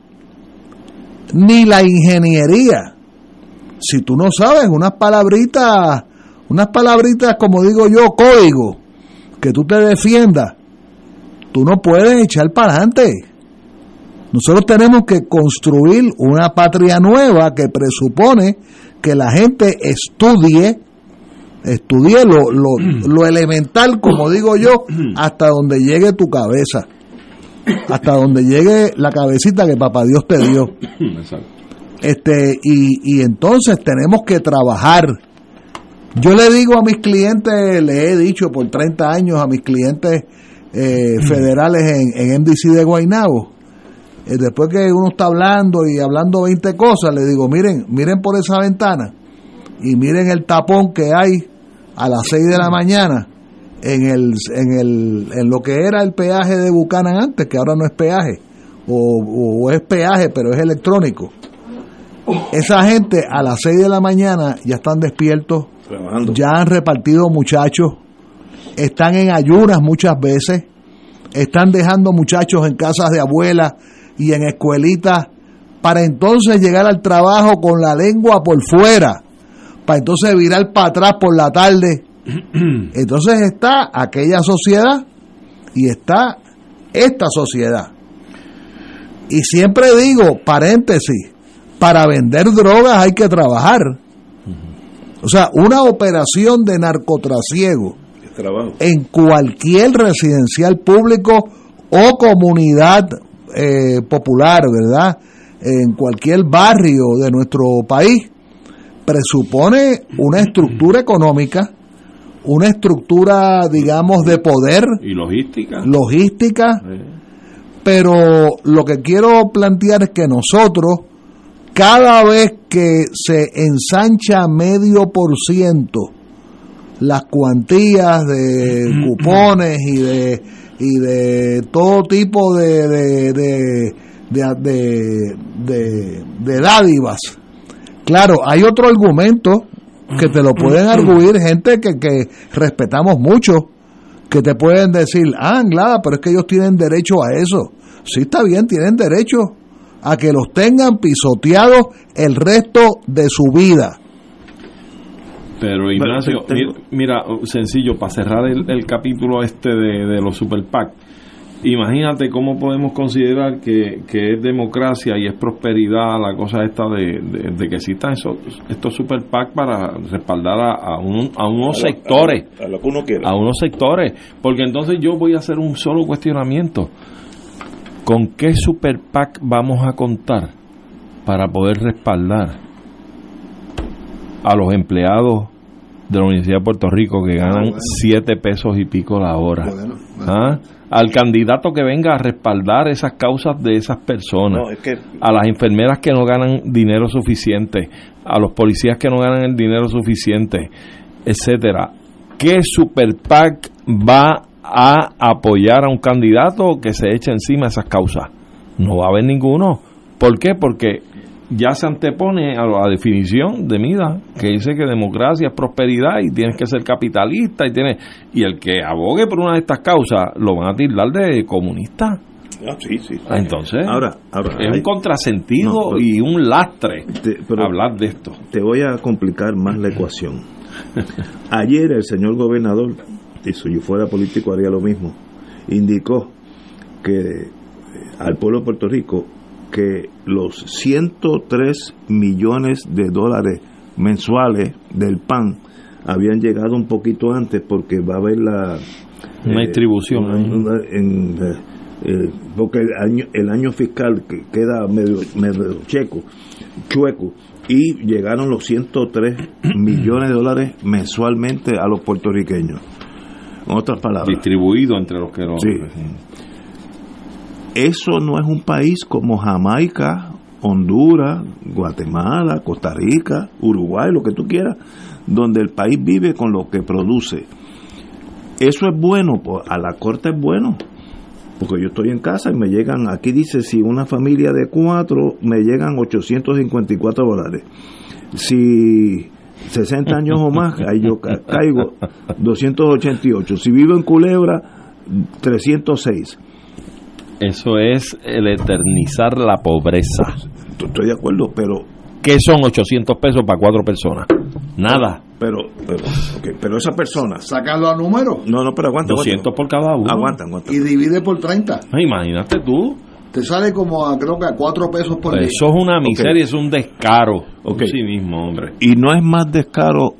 ni la ingeniería. Si tú no sabes unas palabritas, unas palabritas como digo yo, código, que tú te defiendas, tú no puedes echar para adelante. Nosotros tenemos que construir una patria nueva que presupone que la gente estudie, estudie lo, lo, elemental, como digo yo, hasta donde llegue tu cabeza, hasta donde llegue la cabecita que papá Dios te dio. Este, y, y entonces tenemos que trabajar. Yo le digo a mis clientes, le he dicho por 30 años a mis clientes eh, federales en, en MDC de Guaynabo, después que uno está hablando y hablando 20 cosas, le digo, miren, miren por esa ventana y miren el tapón que hay a las 6 de la mañana en, el, en, el, en lo que era el peaje de Buchanan antes, que ahora no es peaje, o, es peaje, pero es electrónico. Esa gente a las 6 de la mañana ya están despiertos, ya han repartido muchachos, están en ayunas muchas veces, están dejando muchachos en casas de abuelas y en escuelitas para entonces llegar al trabajo con la lengua por fuera, para entonces virar para atrás por la tarde. Entonces está aquella sociedad y está esta sociedad. Y siempre digo, paréntesis, para vender drogas hay que trabajar. O sea, una operación de narcotrasiego en cualquier residencial público o comunidad eh, popular, ¿verdad? En cualquier barrio de nuestro país, presupone una estructura económica, una estructura, digamos, de poder. Y logística. Logística. Pero lo que quiero plantear es que nosotros, cada vez que se ensancha medio por ciento las cuantías de cupones y de y de todo tipo de, de, de, de, dádivas. Claro, hay otro argumento que te lo pueden arguir gente que, que respetamos mucho, que te pueden decir, ah, Anglada, pero es que ellos tienen derecho a eso. Sí, está bien, tienen derecho a que los tengan pisoteados el resto de su vida. Pero Ignacio, mira, mira, sencillo, para cerrar el, el capítulo este de, de los super PAC, imagínate cómo podemos considerar que, que es democracia y es prosperidad la cosa esta de, de- de que existan esos, estos super PAC para respaldar a, a un- a unos sectores. A lo que uno quiera. a unos sectores, porque entonces yo voy a hacer un solo cuestionamiento. ¿Con qué super PAC vamos a contar para poder respaldar a los empleados de la Universidad de Puerto Rico que ganan 7 pesos y pico la hora? ¿Ah? Al candidato que venga a respaldar esas causas de esas personas No, es que a las enfermeras que no ganan dinero suficiente, a los policías que no ganan el dinero suficiente, etcétera. ¿Qué super PAC va a apoyar a un candidato que se eche encima esas causas? No va a haber ninguno. ¿Por qué? Porque ya se antepone a la definición de Mida, que dice que democracia es prosperidad y tienes que ser capitalista y tienes y el que abogue por una de estas causas lo van a tildar de comunista. Ah, sí, sí. Ah, Entonces, Ahora, ahora es hay- un contrasentido No, pero- y un lastre te- pero hablar de esto. te voy a complicar más la ecuación. Ayer el señor gobernador, y si yo fuera político haría lo mismo, indicó que eh, al pueblo de Puerto Rico que los 103 millones de dólares mensuales del PAN habían llegado un poquito antes porque va a haber la Una eh, distribución una- en, eh, eh, porque el año, el año fiscal que queda medio, medio checo, chueco, y llegaron los 103 millones de dólares mensualmente a los puertorriqueños. En otras palabras, distribuido entre los que lo Sí. Eso no es un país como Jamaica, Honduras, Guatemala, Costa Rica, Uruguay, lo que tú quieras, donde el país vive con lo que produce. Eso es bueno, pues, a la corte es bueno, porque yo estoy en casa y me llegan, aquí dice, si una familia de cuatro, me llegan 854 dólares. Si 60 años o más, ahí yo ca- caigo 288. Si vivo en Culebra, 306. Eso es el eternizar la pobreza. Estoy de acuerdo, pero ¿Qué son 800 pesos para cuatro personas? Nada. pero pero ok, pero esa persona Sácalo a número no no pero aguanta 200 por cada uno. aguanta aguanta y divide por 30. Ah, Imagínate tú. Te sale como a, creo que a 4 pesos por día. Eso es una miseria, es un descaro. Ok. En sí mismo, hombre. y no es más descaro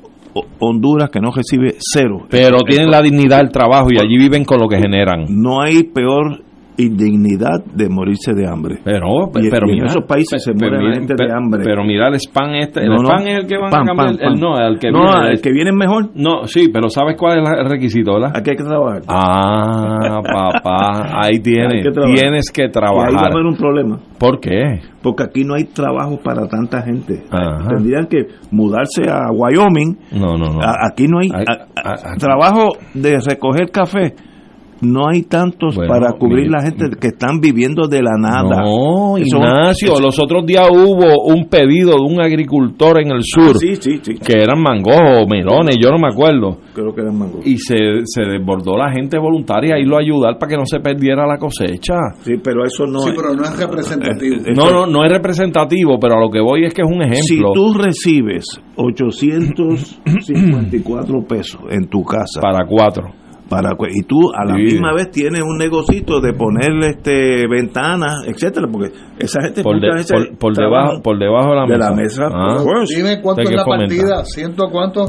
Honduras que no recibe cero Pero tienen la dignidad del trabajo y allí viven con lo que generan. no hay peor indignidad de morirse de hambre Pero, Y- pero y en mira, esos países se muere la mira, gente de hambre. Pero mira el spam este, el No, no. spam es el que van Pan, a cambiar, pan, pan. el no, el que no viene, el que viene mejor No, sí, pero ¿sabes cuál es el requisito, verdad? aquí hay que trabajar Ah, papá, ahí tienes, que trabajar. tienes que y ahí va a trabajar. haber un problema ¿Por qué? porque aquí no hay trabajo para tanta gente Ajá. tendrían que mudarse a Wyoming No, no, no. A- Aquí no hay a- a- trabajo de recoger café. No hay tantos Bueno, para cubrir la gente que están viviendo de la nada. No, Eso- Ignacio, eso- los otros días hubo un pedido de un agricultor en el sur Ah, sí, sí, sí. que eran mangos o melones, yo no me acuerdo. Creo que eran mangos. Y se, se desbordó la gente voluntaria a irlo a ayudar para que no se perdiera la cosecha. Sí, pero eso no sí, es. pero no es representativo. Eh, No, no, no es representativo, pero a lo que voy es que es un Si ejemplo tú recibes 854 pesos en tu casa para cuatro. Para y tú a la Sí. misma vez tienes un negocito de ponerle este ventanas, etcétera, porque esa gente Por, de- veces por, por debajo, por debajo de la de mesa. la mesa. Ah, favor. Dime cuánto es la fomentar. partida, ciento cuánto.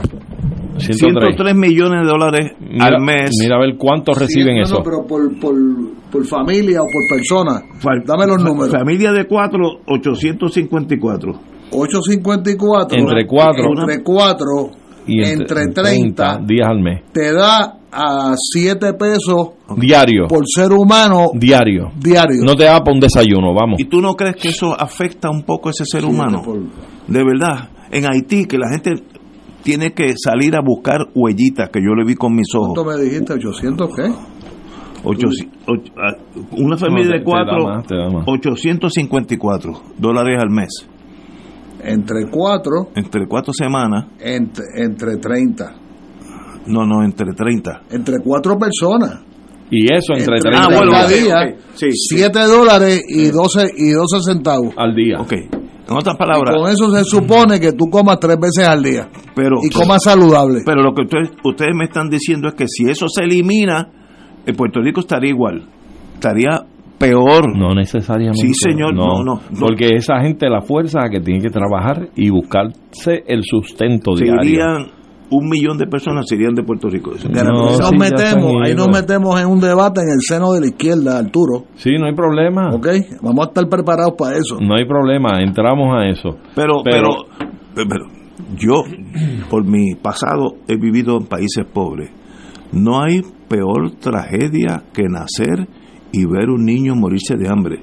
103. 103 millones de dólares Mira, al mes. mira a ver cuántos reciben Sí, no, eso. no, pero por, por, por familia o por persona. Dame los números. Familia de cuatro, 854. 854. Entre cuatro. Entre 4 Y entre 30 días al mes. te da a 7 pesos Diario. por ser humano Diario. diario. No te da para un desayuno, vamos. ¿Y tú no crees que eso afecta un poco a ese ser Sí, humano? por- De verdad. En Haití, que la gente tiene que salir a buscar huellitas, que yo le vi con mis ¿Cuánto ojos. me dijiste? ¿800 qué? Ocho- och- ah, una familia No, te- de te da cuatro, más, te da más. 854 dólares al mes. Entre 4, Entre cuatro semanas, entre, entre 30. No, no, entre 30. Entre cuatro personas. Y eso entre Entre 30 Ah, bueno, ok, día, sí, sí. 7 dólares y 12, y 12 centavos. al día. Ok. En otras Y palabras, con eso se supone que tú comas tres veces al día. pero, Y comas saludable. pero lo que ustedes, ustedes me están diciendo es que si eso se elimina, en Puerto Rico estaría igual. Estaría peor. No necesariamente. Sí, señor, no, no, no. Porque esa gente la fuerza que tiene que trabajar y buscarse el sustento Se diario. irían un millón de personas se irían de Puerto Rico. No, ahí nos sí, metemos, están ahí nos yendo. metemos en un debate en el seno de la izquierda, Arturo. Sí, no hay problema. ¿Ok? Vamos a estar preparados para eso. No hay problema, entramos a eso. Pero, Pero- pero, pero, yo, por mi pasado, he vivido en países pobres. No hay peor tragedia que nacer y ver un niño morirse de hambre.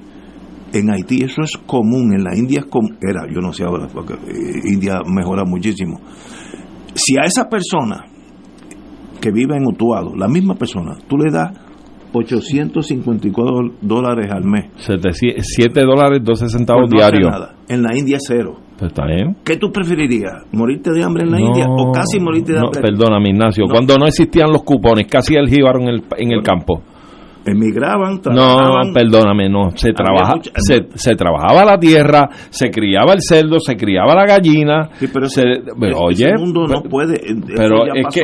En Haití eso es común, en la India es com- era, yo no sé ahora, porque eh, India mejora muchísimo. Si a esa persona que vive en Utuado, la misma persona, tú le das 854 dólares al mes, 7 dólares 12 centavos pues no diarios. En la India cero. Pues está bien. ¿Qué tú preferirías? ¿Morirte de hambre en la India o casi morirte de no, hambre? Perdóname, Ignacio. Cuando no existían los cupones, casi el jíbaro en el, en el campo. Emigraban, No, trabajaban. perdóname, no. Se, trabaja, mucha- se, se trabajaba la tierra, se criaba el cerdo, se criaba la gallina. Sí, pero se- ese- pero, ese oye, mundo no puede. eso Pero es que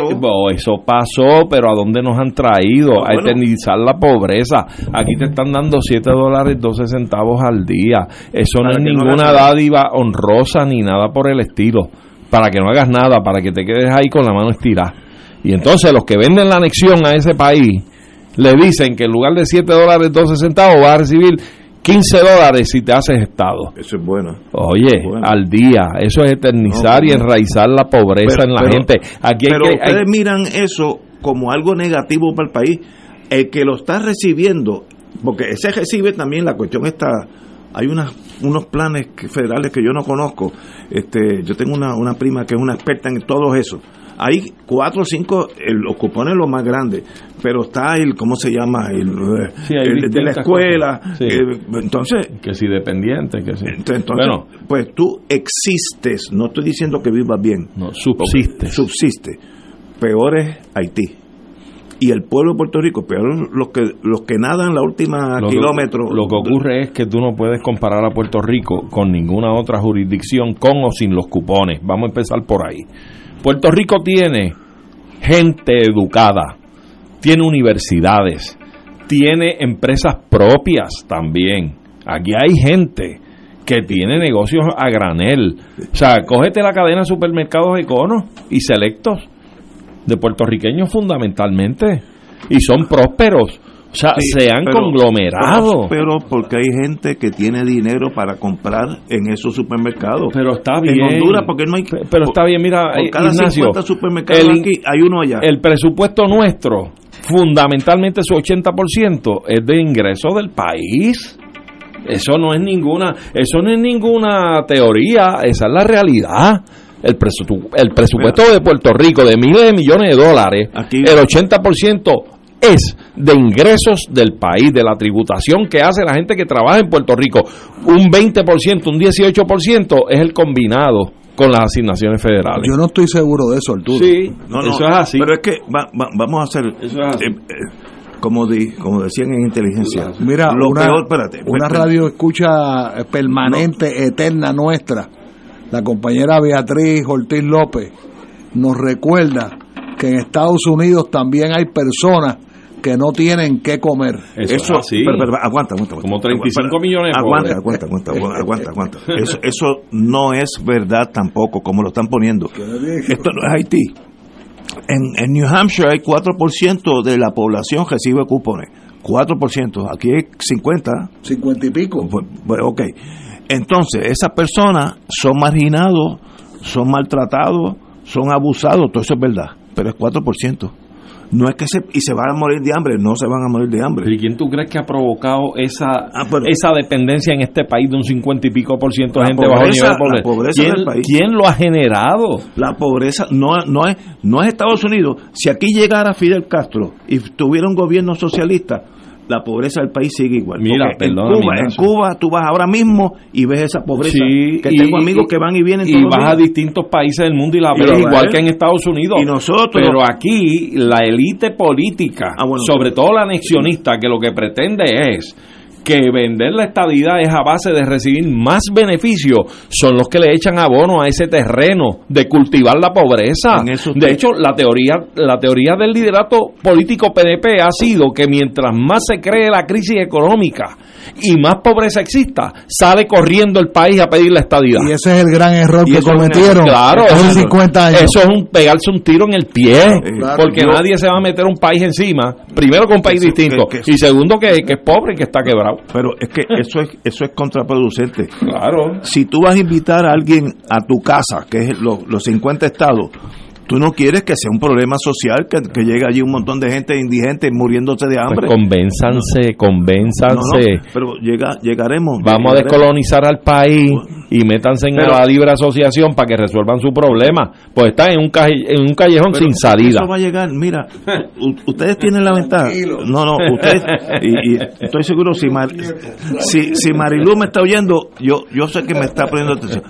eso pasó, pero ¿a dónde nos han traído? a eternizar la pobreza. Aquí te están dando 7 dólares 12 centavos al día. Eso no es no ninguna dádiva honrosa ni nada por el estilo. Para que no hagas nada, para que te quedes ahí con la mano estirada. Y entonces los que venden la anexión a ese país le dicen que en lugar de 7 dólares 12 centavos vas a recibir 15 dólares si te haces Estado. Eso es bueno. Oye, Bueno. al día, eso es eternizar No, y enraizar la pobreza Pero- en la pero- gente. Aquí Pero que, hay- ustedes miran eso como algo negativo para el país. El que lo está recibiendo, porque ese recibe también, la cuestión está. Hay unas, unos planes federales que yo no conozco. Este, yo tengo una, una prima que es una experta en todo eso. Hay cuatro o cinco, el- los cupones los más grandes, pero está el, ¿cómo se llama? El, eh, Sí, hay el de la escuela. Sí. eh, entonces, que si dependiente, que si. entonces, bueno, pues tú existes, no estoy diciendo que vivas bien, no, subsiste. subsiste. Peor es Haití. Y el pueblo de Puerto Rico, peor los que los que nadan la última Lo que- kilómetro. Lo que ocurre es que tú no puedes comparar a Puerto Rico con ninguna otra jurisdicción con o sin los cupones. Vamos a empezar por ahí. Puerto Rico tiene gente educada, tiene universidades, tiene empresas propias también. Aquí hay gente que tiene negocios a granel. O sea, cógete la cadena de supermercados Econo y Selectos de puertorriqueños fundamentalmente y son prósperos. O sea, Sí, se han pero- conglomerado. Pero porque hay gente que tiene dinero para comprar en esos supermercados. Pero está En bien. Honduras, porque no hay. Pe- Pero está bien, mira, Por eh, cada Ignacio, 50 supermercados el- aquí, hay uno allá. El presupuesto nuestro, fundamentalmente su 80%, es de ingresos del país. Eso no es ninguna, eso no es ninguna teoría, esa es la realidad. El, presu- el presupuesto de Puerto Rico de miles de millones de dólares, Aquí- el 80% es de ingresos del país, de la tributación que hace la gente que trabaja en Puerto Rico. Un 20%, un 18% es el combinado con las asignaciones federales. Yo no estoy seguro de eso, Arturo. Sí, No, no, eso es así. Pero es que va- va- vamos a hacer. Eso es así. eh, eh, como, di- como decían en inteligencia. Mira, lo una, peor, espérate. una espérate. radio escucha permanente, eterna nuestra, la compañera Beatriz Ortiz López, nos recuerda que en Estados Unidos también hay personas que no tienen qué comer. Eso, Eso, es así. pero, pero, aguanta, aguanta, aguanta. Como 35 Aguanta, millones de Aguanta, aguanta, aguanta, aguanta, aguanta. Eso, eso no es verdad tampoco, como lo están poniendo. Esto no es Haití. En, en New Hampshire hay 4% de la población recibe cupones. 4%. Aquí hay 50. Cincuenta y pico. Pues, pues, ok. Entonces, esas personas son marginados, son maltratados, son abusados, todo eso es verdad, pero es 4%. No es que se, y se van a morir de hambre, no se van a morir de hambre. ¿Pero ¿y quién tú crees que ha provocado esa Ah, pero- esa dependencia en este país de un 50 y pico por ciento de gente bajo el pobreza- nivel de pobreza? la pobreza ¿Quién, del país. quién lo ha generado? La pobreza no, no, es, no es Estados Unidos. Si aquí llegara Fidel Castro y tuviera un gobierno socialista, la pobreza del país sigue igual. Mira, Porque en Cuba, en. Cuba tú vas ahora mismo y ves esa pobreza. Sí, que y- tengo amigos y- que van y vienen y vas a distintos países del mundo y la ves igual que en Estados Unidos. Y nosotros- Pero aquí la élite política, Ah, bueno. sobre todo la anexionista, que lo que pretende es que vender la estadidad es a base de recibir más beneficios, son los que le echan abono a ese terreno de cultivar la pobreza. En eso De hecho, la teoría, la teoría del liderato político PDP ha sido que mientras más se cree la crisis económica y más pobreza exista, sale corriendo el país a pedir la estadidad. Y ese es el gran error Y que cometieron claro, eso- 50 años. Eso es un pegarse un tiro en el pie, Claro, porque yo- nadie se va a meter un país encima, primero con un país Eso, distinto que- que- y segundo que, que es pobre y que está quebrado. Pero es que eso es, eso es contraproducente. Claro. Si tú vas a invitar a alguien a tu casa, que es lo- los 50 estados, tú no quieres que sea un problema social, que, que llegue allí un montón de gente indigente muriéndose de hambre. Pues convénzanse, convénzanse. no, pero llega, llegaremos. Vamos a descolonizar al país y métanse en Pero- la libre asociación para que resuelvan su problema. Pues están en un, calle- en un callejón Pero sin salida. Eso va a llegar, mira, ustedes tienen la ventaja. No, no, ustedes, y, y estoy seguro, si, Mar- si, si Marilu me está oyendo, yo, yo sé que me está poniendo atención.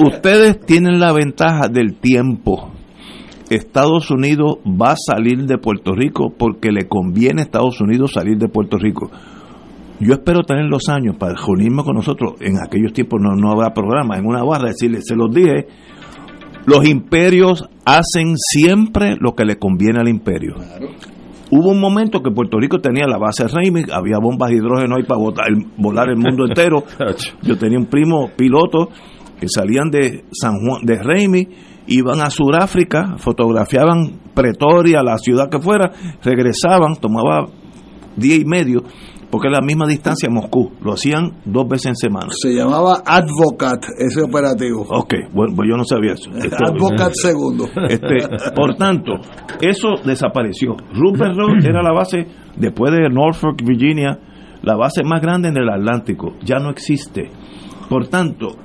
Ustedes tienen la ventaja del tiempo. Estados Unidos va a salir de Puerto Rico porque le conviene a Estados Unidos salir de Puerto Rico. Yo espero tener los años para reunirme con nosotros. En aquellos tiempos no, no habrá programa, en una barra, decirles, se los dije, los imperios hacen siempre lo que le conviene al imperio. Hubo un momento que Puerto Rico tenía la base Raimi, había bombas de hidrógeno ahí para volar el mundo entero. Yo tenía un primo piloto que salían de San Juan, de Raimi, iban a Sudáfrica, fotografiaban Pretoria, la ciudad que fuera, regresaban, tomaba día y medio, porque es la misma distancia a Moscú. Lo hacían dos veces en semana. Se llamaba Advocat, ese operativo. Ok, bueno, pues yo no sabía eso. Este, Advocat segundo. este, por tanto, eso desapareció. Rupert Road era la base, después de Norfolk, Virginia, la base más grande en el Atlántico. Ya no existe. Por tanto,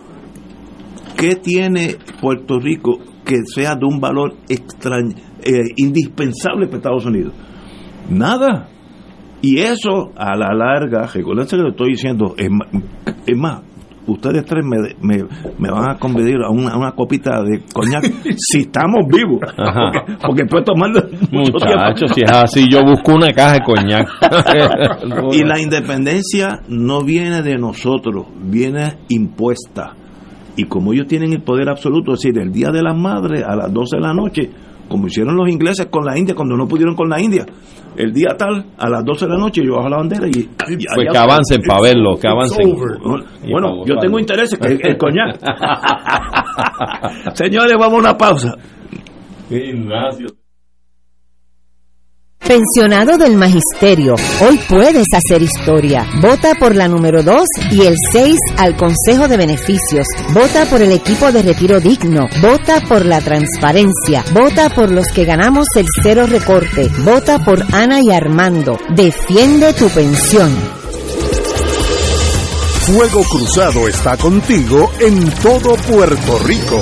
¿qué tiene Puerto Rico que sea de un valor extraño, eh, indispensable para Estados Unidos? Nada. Y eso, a la larga, recuerden que lo estoy diciendo, es es más, ustedes tres me, me, me van a convidar a una, copita de coñac si estamos vivos. Porque, porque después tomando mucho tiempo. si es así, yo busco una caja de coñac. Y la independencia no viene de nosotros, viene impuesta. Y como ellos tienen el poder absoluto, es decir, el Día de las Madres a las 12 de la noche, como hicieron los ingleses con la India cuando no pudieron con la India, el día tal, a las 12 de la noche yo bajo la bandera y... y Pues allá- que avancen para verlo, que avancen. Bueno, yo tengo intereses, que el coñac. Señores, vamos a una pausa. Pensionado del Magisterio, hoy puedes hacer historia. Vota por la número 2 y el 6 al Consejo de Beneficios. Vota por el equipo de retiro digno. Vota por la transparencia. Vota por los que ganamos el cero recorte. Vota por Ana y Armando. Defiende tu pensión. Fuego Cruzado está contigo en todo Puerto Rico.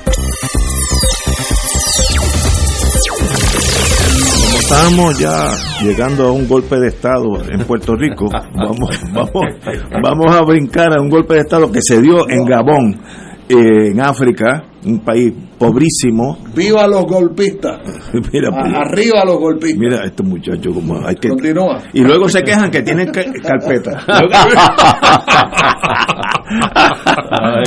Estamos ya llegando a un golpe de Estado en Puerto Rico. Vamos, vamos, vamos a brincar a un golpe de Estado que se dio en Gabón, eh, en África, un país pobrísimo. Viva los golpistas. Mira, A- arriba los golpistas. mira estos muchachos como hay que Continúa. y luego se quejan que tienen ca- carpeta.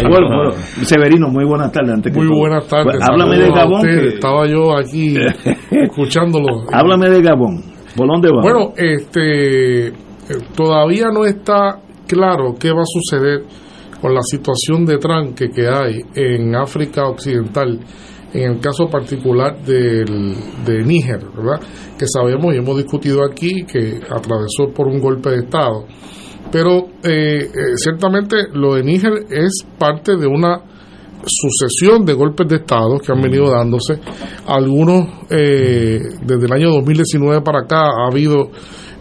bueno, bueno, Severino, muy buenas tardes. Antes que Muy todo. buenas tardes. Pues, háblame de Gabón. que- Estaba yo aquí escuchándolo. háblame de Gabón. ¿Por dónde va? Bueno, este, eh, todavía no está claro qué va a suceder con la situación de tranque que hay en África Occidental, en el caso particular del, de Níger, ¿verdad? Que sabemos y hemos discutido aquí que atravesó por un golpe de Estado. Pero eh, eh, ciertamente lo de Níger es parte de una sucesión de golpes de Estado que han venido dándose. Algunos, eh, desde el año 2019 para acá, ha habido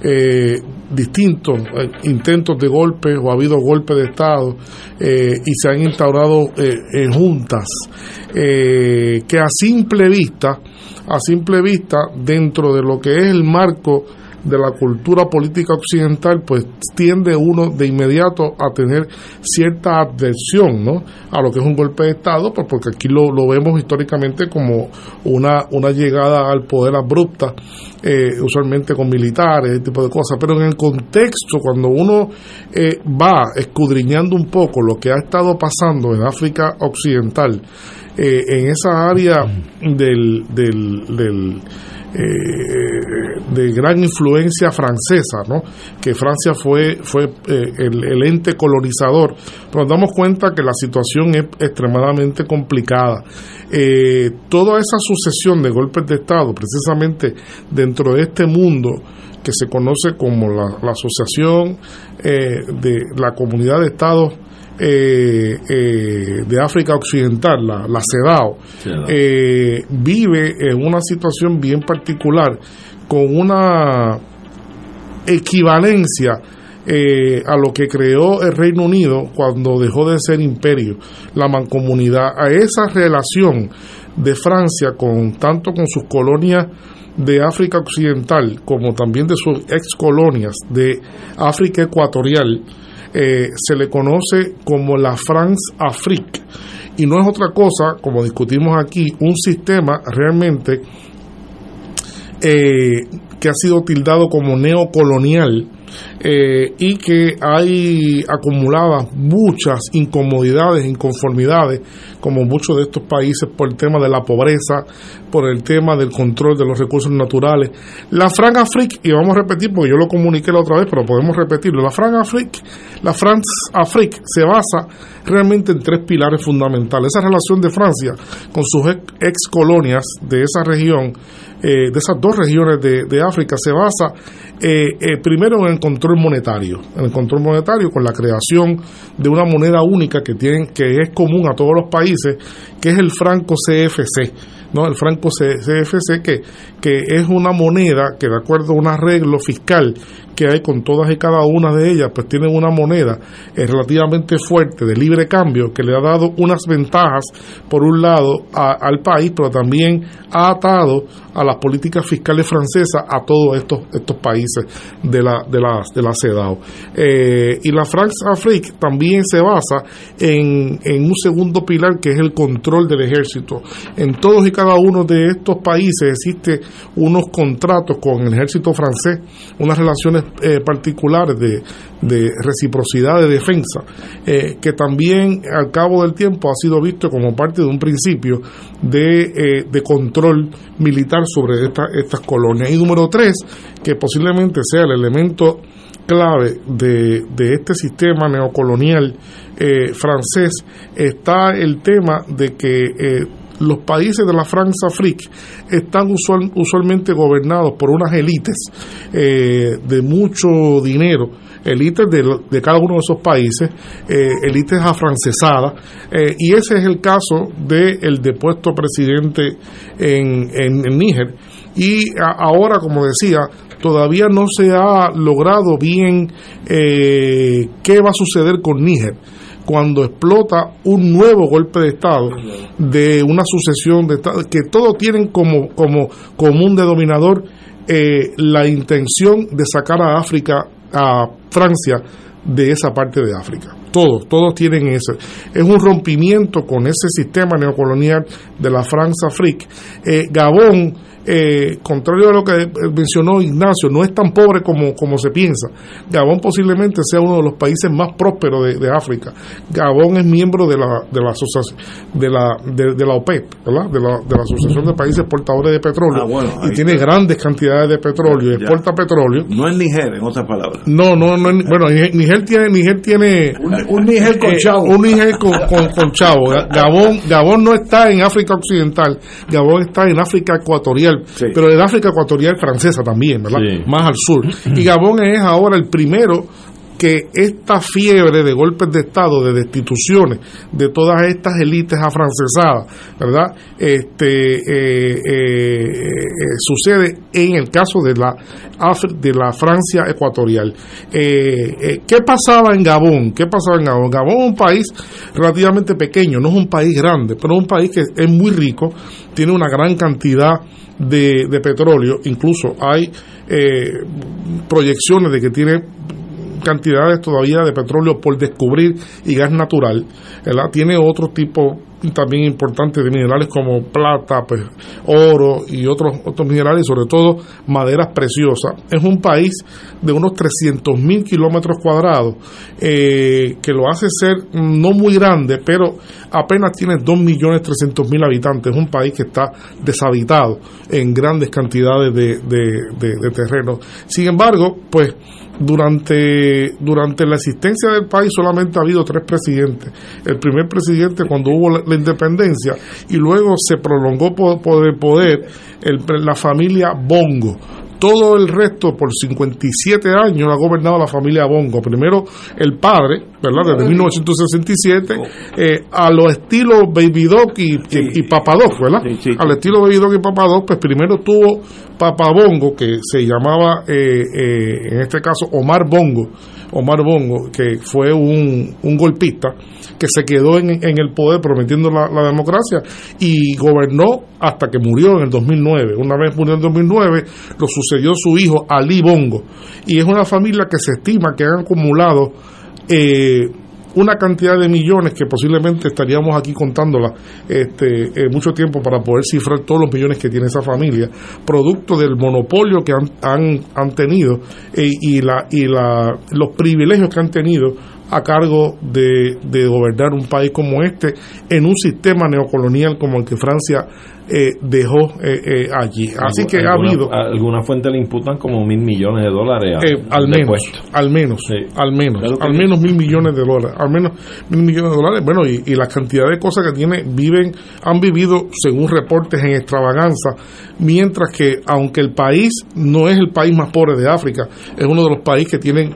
eh, distintos eh, intentos de golpes o ha habido golpes de Estado eh, y se han instaurado en juntas que a simple vista, a simple vista, dentro de lo que es el marco de la cultura política occidental, pues tiende uno de inmediato a tener cierta adversión ¿no? a lo que es un golpe de Estado, pues porque aquí lo, lo vemos históricamente como una, una llegada al poder abrupta, eh, usualmente con militares, ese tipo de cosas, pero en el contexto, cuando uno eh, va escudriñando un poco lo que ha estado pasando en África Occidental, eh, en esa área del, del, del eh, de gran influencia francesa, ¿no? que Francia fue, fue eh, el, ente colonizador, nos damos cuenta que la situación es extremadamente complicada. Eh, toda esa sucesión de golpes de Estado, precisamente dentro de este mundo, que se conoce como la, la Asociación de la Comunidad de Estados eh, eh, de África Occidental, la, la CEDAW, eh, vive en una situación bien particular, con una equivalencia a lo que creó el Reino Unido cuando dejó de ser imperio, la mancomunidad, a esa relación de Francia con tanto con sus colonias de África Occidental como también de sus ex colonias de África Ecuatorial, eh, se le conoce como la France Afrique. Y no es otra cosa, como discutimos aquí, un sistema realmente eh, que ha sido tildado como neocolonial eh, y que hay acumuladas muchas incomodidades, inconformidades, como muchos de estos países por el tema de la pobreza, por el tema del control de los recursos naturales. La Fran Afrique, y vamos a repetir porque yo lo comuniqué la otra vez, pero podemos repetirlo, la Fran Afrique, la France Afrique se basa realmente en tres pilares fundamentales. Esa relación de Francia con sus ex colonias de esa región, eh, de esas dos regiones de, de África, se basa eh, eh, primero en el control monetario, en el control monetario con la creación de una moneda única que tienen, que es común a todos los países, que es el franco CFC, ¿no? El franco CFC que, que es una moneda que de acuerdo a un arreglo fiscal que hay con todas y cada una de ellas, pues tienen una moneda relativamente fuerte de libre cambio que le ha dado unas ventajas, por un lado, al país, pero también ha atado a las políticas fiscales francesas a todos estos, estos países de la, de la, de la CEDAW. Eh, y la France Afrique también se basa en, en un segundo pilar que es el control del ejército. En todos y cada uno de estos países existe unos contratos con el ejército francés, unas relaciones eh, particulares de, de, reciprocidad de defensa, eh, que también al cabo del tiempo ha sido visto como parte de un principio de, eh, de control militar sobre estas colonias. Y número tres, que posiblemente sea el elemento clave de, de este sistema neocolonial francés, está el tema de que los países de la France Afrique están usualmente gobernados por unas élites eh, de mucho dinero, élites de, cada uno de esos países, eh, élites afrancesadas, eh, y ese es el caso del depuesto presidente en, en, Níger. Y ahora, como decía, todavía no se ha logrado bien qué va a suceder con Níger cuando explota un nuevo golpe de Estado de una sucesión de Estados que todos tienen como, como común denominador eh, la intención de sacar a África, a Francia, de esa parte de África. Todos, todos tienen ese. Es un rompimiento con ese sistema neocolonial de la France Afrique. Eh, Gabón eh, contrario a lo que mencionó Ignacio, no es tan pobre como, como se piensa. Gabón posiblemente sea uno de los países más prósperos de, África. Gabón es miembro de la de la asociación de la de, la OPEP, De la, de la Asociación de Países Exportadores de Petróleo ah, y tiene grandes cantidades de petróleo, y exporta petróleo. No es Niger, en otras palabras. No, no, no, bueno, Niger tiene Niger tiene un, Niger con eh, chavo. Un Niger con, con chavo. Gabón Gabón no está en África Occidental, Gabón está en África Ecuatorial pero el África ecuatorial francesa también, ¿verdad? Más al sur. Y Gabón es ahora el primero que esta fiebre de golpes de Estado, de destituciones, de todas estas élites afrancesadas, ¿verdad? Este, eh, eh, eh, sucede en el caso de la, de la Francia ecuatorial. ¿Qué pasaba en Gabón? ¿Qué pasaba en Gabón? Gabón es un país relativamente pequeño, no es un país grande, pero es un país que es muy rico, tiene una gran cantidad de, de petróleo, incluso hay proyecciones de que tiene cantidades todavía de petróleo por descubrir y gas natural. Tiene otro tipo también importante de minerales como plata, pues, oro y otros, otros minerales, sobre todo maderas preciosas. Es un país de unos 300 mil kilómetros cuadrados, eh, que lo hace ser no muy grande, pero apenas tiene 2 millones 300 mil habitantes. Es un país que está deshabitado en grandes cantidades de, de, terreno. Sin embargo, pues durante, durante la existencia del país solamente ha habido tres presidentes. El primer presidente cuando hubo la, independencia y luego se prolongó por, por el poder el, la familia Bongo todo el resto, por 57 años, ha gobernado la familia Bongo. Primero el padre, ¿verdad? Desde 1967, eh, a los estilos Baby Doc y, y, Papadoc, ¿verdad? Al estilo Baby Doc y Papadoc, pues primero tuvo Papa Bongo, que se llamaba, eh, eh, en este caso, Omar Bongo, Omar Bongo, que fue un, un golpista que se quedó en, en el poder prometiendo la, la, democracia y gobernó hasta que murió en el 2009. Una vez murió en el 2009, lo sucedió su hijo Ali Bongo. Y es una familia que se estima que han acumulado eh, una cantidad de millones que posiblemente estaríamos aquí contándola este, eh, mucho tiempo para poder cifrar todos los millones que tiene esa familia, producto del monopolio que han, han, han tenido eh, y, la, y la, los privilegios que han tenido a cargo de, de, gobernar un país como este en un sistema neocolonial como el que Francia eh, dejó eh, eh, allí. Así que ha habido. Alguna fuente le imputan como mil millones de dólares. al, menos, al menos, al menos, al menos, mil millones de dólares, al menos mil millones de dólares. Bueno, y, y la cantidad de cosas que tiene, viven, han vivido, según reportes, en extravaganza, mientras que, aunque el país no es el país más pobre de África, es uno de los países que tienen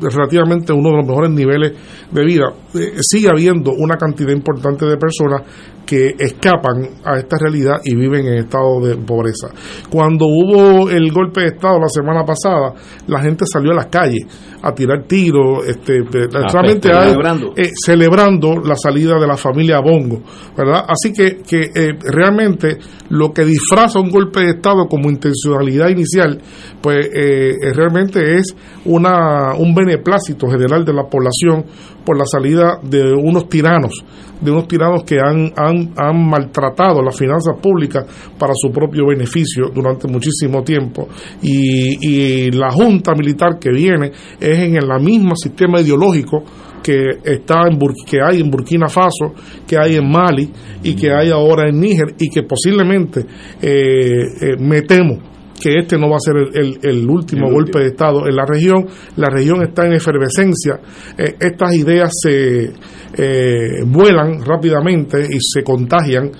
relativamente uno de los mejores niveles de vida, sigue habiendo una cantidad importante de personas que escapan a esta realidad y viven en estado de pobreza. Cuando hubo el golpe de Estado la semana pasada, la gente salió a las calles a tirar tiros, este, ah, solamente celebrando. Eh, celebrando la salida de la familia Bongo, ¿verdad? Así que, que eh, realmente lo que disfraza un golpe de Estado como intencionalidad inicial, pues eh, realmente es una, un beneplácito general de la población por la salida de unos tiranos, de unos tiranos que han, han, han maltratado las finanzas públicas para su propio beneficio durante muchísimo tiempo. Y, y la junta militar que viene es en el mismo sistema ideológico que está en que hay en Burkina Faso, que hay en Mali y que hay ahora en Níger y que posiblemente eh, eh, me temo que este no va a ser el, último golpe de Estado en la región. La región está en efervescencia. Eh, estas ideas se vuelan rápidamente y se contagian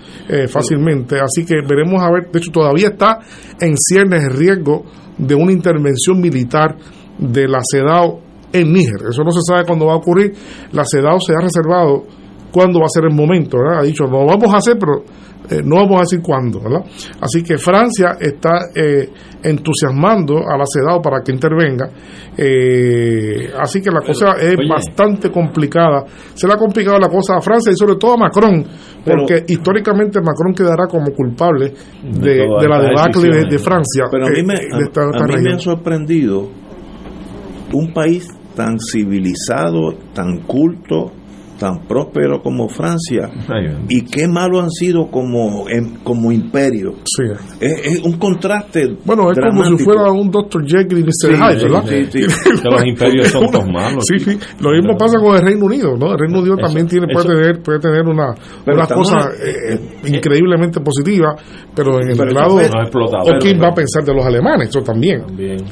fácilmente. Así que veremos a ver. De hecho, todavía está en ciernes el riesgo de una intervención militar de la CEDAW en Níger. Eso no se sabe cuándo va a ocurrir. La CEDAW se ha reservado cuándo va a ser el momento, Ha dicho, no lo vamos a hacer, pero eh, no vamos a decir cuándo, ¿verdad? Así que Francia está eh, entusiasmando a la CEDAW para que intervenga. Eh, así que la cosa es bastante complicada. Se le ha complicado la cosa a Francia y sobre todo a Macron, porque históricamente Macron quedará como culpable de, la debacle de, Francia. Pero a mí me, a mí me ha sorprendido un país tan civilizado, tan culto, tan próspero como Francia y qué malo han sido como em, como imperio es, un contraste bueno es como si fuera un Dr. Jekyll y Mr. Hyde ¿verdad? Sí, los imperios son todos malos sí, sí. lo mismo pasa con el Reino Unido ¿no? el Reino Unido también tiene puede tener puede tener una, una cosa eh, eh, increíblemente positiva pero en el lado o quién va a pensar de los alemanes eso también,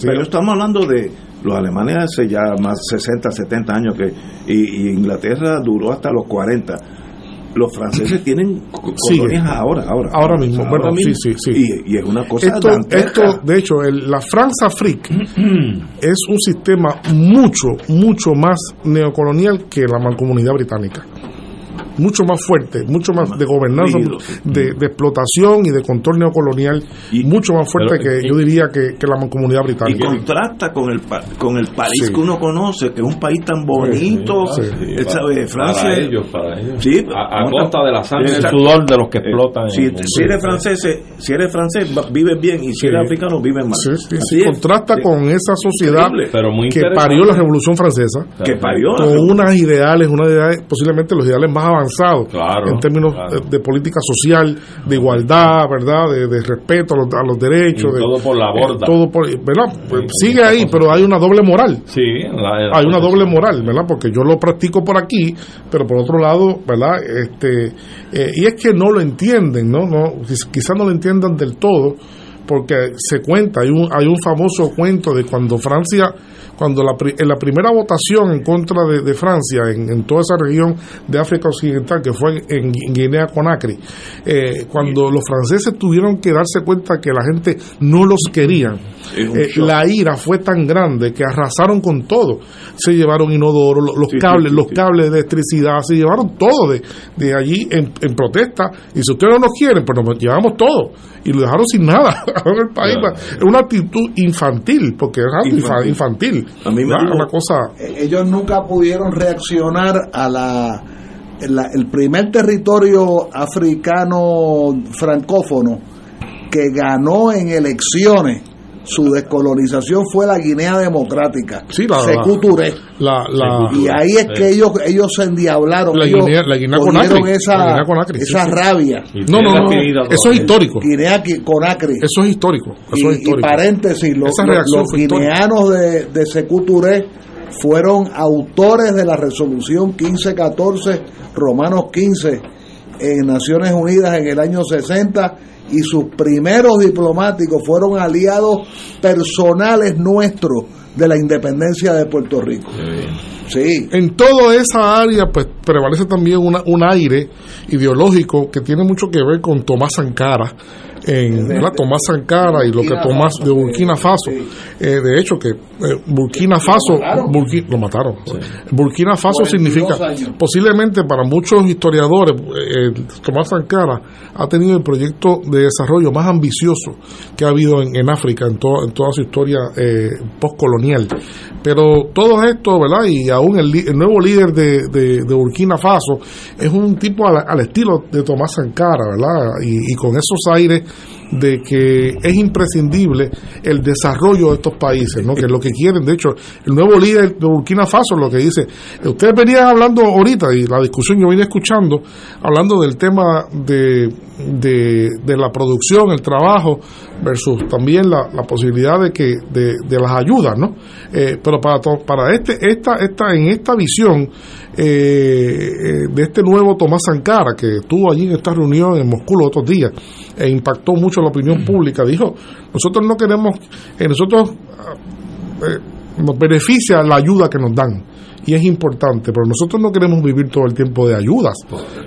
pero estamos hablando de los alemanes hace ya más 60, 70 años que y, Inglaterra duró hasta los 40. los franceses tienen colonias ahora, ahora. Ahora mismo, bueno, sí, mismo. sí, sí. Y, y es una cosa Esto, dantesca. esto, de hecho, el- la France Afrique es un sistema mucho, mucho más neocolonial que la mancomunidad británica. Mucho más fuerte, mucho más de gobernanza, rígido, de, de explotación y de control neocolonial, mucho más fuerte Pero- que yo diría que, que la mancomunidad y británica. contrasta con el pa- con el país Sí. que uno conoce, que es un país tan bonito, Sí, él sabe, Francia. Para ellos, para ellos. Sí, a, a costa de la sangre y el sudor de los que explotan. Si, el eres francés, eh, si eres francés, vives bien y si Sí. eres africano, vives mal. Sí, sí, Así sí, es. contrasta Sí. con esa sociedad Increíble. Pero muy que parió la Revolución Francesa, que parió. con unas ideales, unas ideales, posiblemente los ideales más avanzados Claro, en términos claro. eh, de política social, de igualdad, ¿verdad? De, de respeto a los, a los derechos. Y de- todo por la borda. eh, todo por, ¿verdad? Pues sigue ahí, pero hay una doble moral. Sí, la- la- Hay una doble moral, ¿verdad? Porque yo lo practico por aquí, pero por otro lado, ¿verdad? Este, eh, y es que no lo entienden, ¿no? no Quizás no lo entiendan del todo, porque se cuenta, hay un, hay un famoso cuento de cuando Francia, cuando la, en la primera votación en contra de, de Francia en, en toda esa región de África Occidental, que fue en, en Guinea-Conakry, eh, cuando los franceses tuvieron que darse cuenta que la gente no los quería, eh, la ira fue tan grande que arrasaron con todo. Se llevaron inodoro, lo- los Sí, cables, sí, los cables de electricidad, se llevaron todo de, de allí en, en protesta. Y si ustedes no nos quieren, pues nos llevamos todo. Y lo dejaron sin nada en el país. Claro. Es una actitud infantil, porque infa- Infantil. infantil. A mí me una cosa. Ellos nunca pudieron reaccionar a la, la- el primer territorio africano francófono que ganó en elecciones su descolonización fue la Guinea Democrática, Sí, la- y ahí es que ellos ellos se endiablaron, La ellos Guinea- la Guinea Conakry, esa, la Guinea esa sí. rabia. Y no, no, no, eso es histórico. Guinea Conakry. Eso es histórico. Eso y, es y histórico. paréntesis, los, Esa los- guineanos de, de Sékou Touré fueron autores de la resolución 1514, Romanos 15, en Naciones Unidas en el año 60, y sus primeros diplomáticos fueron aliados personales nuestros de la independencia de Puerto Rico. Sí. En toda esa área, pues prevalece también una, un aire ideológico que tiene mucho que ver con Tomás Sankara, en ¿verdad? Tomás Sankara y lo que Burkina Tomás de Burkina Faso. Eh, de hecho, que eh, Burkina Faso, mataron? Burki- lo mataron. Burkina Faso 42 significa, posiblemente para muchos historiadores, eh, Tomás Sankara ha tenido el proyecto de desarrollo más ambicioso que ha habido en, en África en, en toda su historia eh, postcolonial. Pero todo esto, ¿verdad? Y aún el, nuevo líder de, de- Burkina Faso es un tipo al, al estilo de Tomás Sankara, ¿verdad? Y con esos aires de que es imprescindible el desarrollo de estos países, ¿no? Que es lo que quieren. De hecho, el nuevo líder de Burkina Faso lo que dice, ustedes venían hablando ahorita y la discusión yo vine escuchando, hablando del tema de, de, de la producción, el trabajo versus también la, la posibilidad de que de, de las ayudas, ¿no? Eh, pero para to- para este esta esta en esta visión eh, eh, de este nuevo Tomás Sankara que estuvo allí en esta reunión en Moscú los otros días e impactó mucho la opinión pública. Dijo nosotros no queremos eh, nosotros eh, nos beneficia la ayuda que nos dan y es importante, pero nosotros no queremos vivir todo el tiempo de ayudas.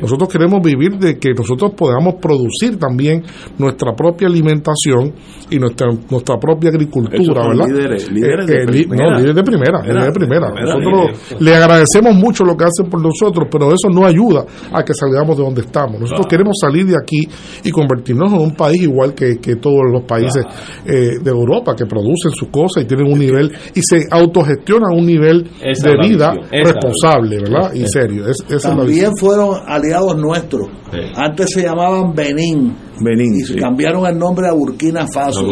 Nosotros queremos vivir de que nosotros podamos producir también nuestra propia alimentación y nuestra nuestra propia agricultura, son ¿verdad? líderes- líderes de Eh, eh, li- primera. no, líderes de primera, Primera, líderes de primera. primera, Nosotros líderes. le agradecemos mucho lo que hacen por nosotros, pero eso no ayuda a que salgamos de donde estamos. Nosotros queremos salir de aquí y convertirnos en un país igual que, que todos los países eh, de Europa que producen sus cosas y tienen un nivel y se autogestionan a un nivel Esa de vida responsable, ¿verdad? Y serio. Es- esa es la También fueron aliados nuestros. Sí. Antes se llamaban Benín Benín, y sí. cambiaron el nombre a Burkina Faso.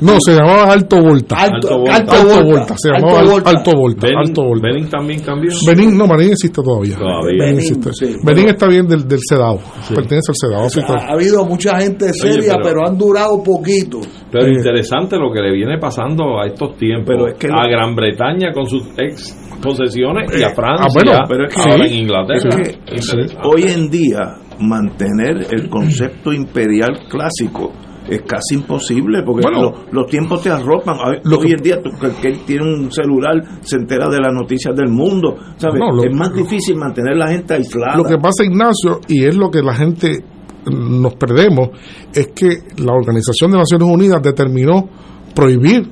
No, se llamaba Alto Volta. Alto, Alto Volta. Alto Alto Volta, Volta, se Alto llamaba Al- Volta. Alto Volta. Benin, Alto Volta. Benin también cambió. Benín, no, Benín existe todavía. Todavía. Benín, Benín, existe. sí. Benín está bien del, del CEDAW, pertenece al CEDAW. Ha, habido mucha gente seria, pero- pero, han durado poquito. Pero interesante lo que le viene pasando a estos tiempos Pero es que a lo- Gran Bretaña con sus ex posesiones y a Eh, Francia, ah, bueno, pero es que- ahora sí, en Inglaterra. es que Interesante. hoy en día mantener el concepto imperial clásico es casi imposible porque Bueno. lo- los tiempos te arropan. Lo Hoy en día, tú, que, que tiene un celular se entera de las noticias del mundo. ¿sabes? No, lo- es más difícil mantener la gente aislada. Lo que pasa, Ignacio, y es lo que la gente mm, nos perdemos, es que la Organización de Naciones Unidas determinó prohibir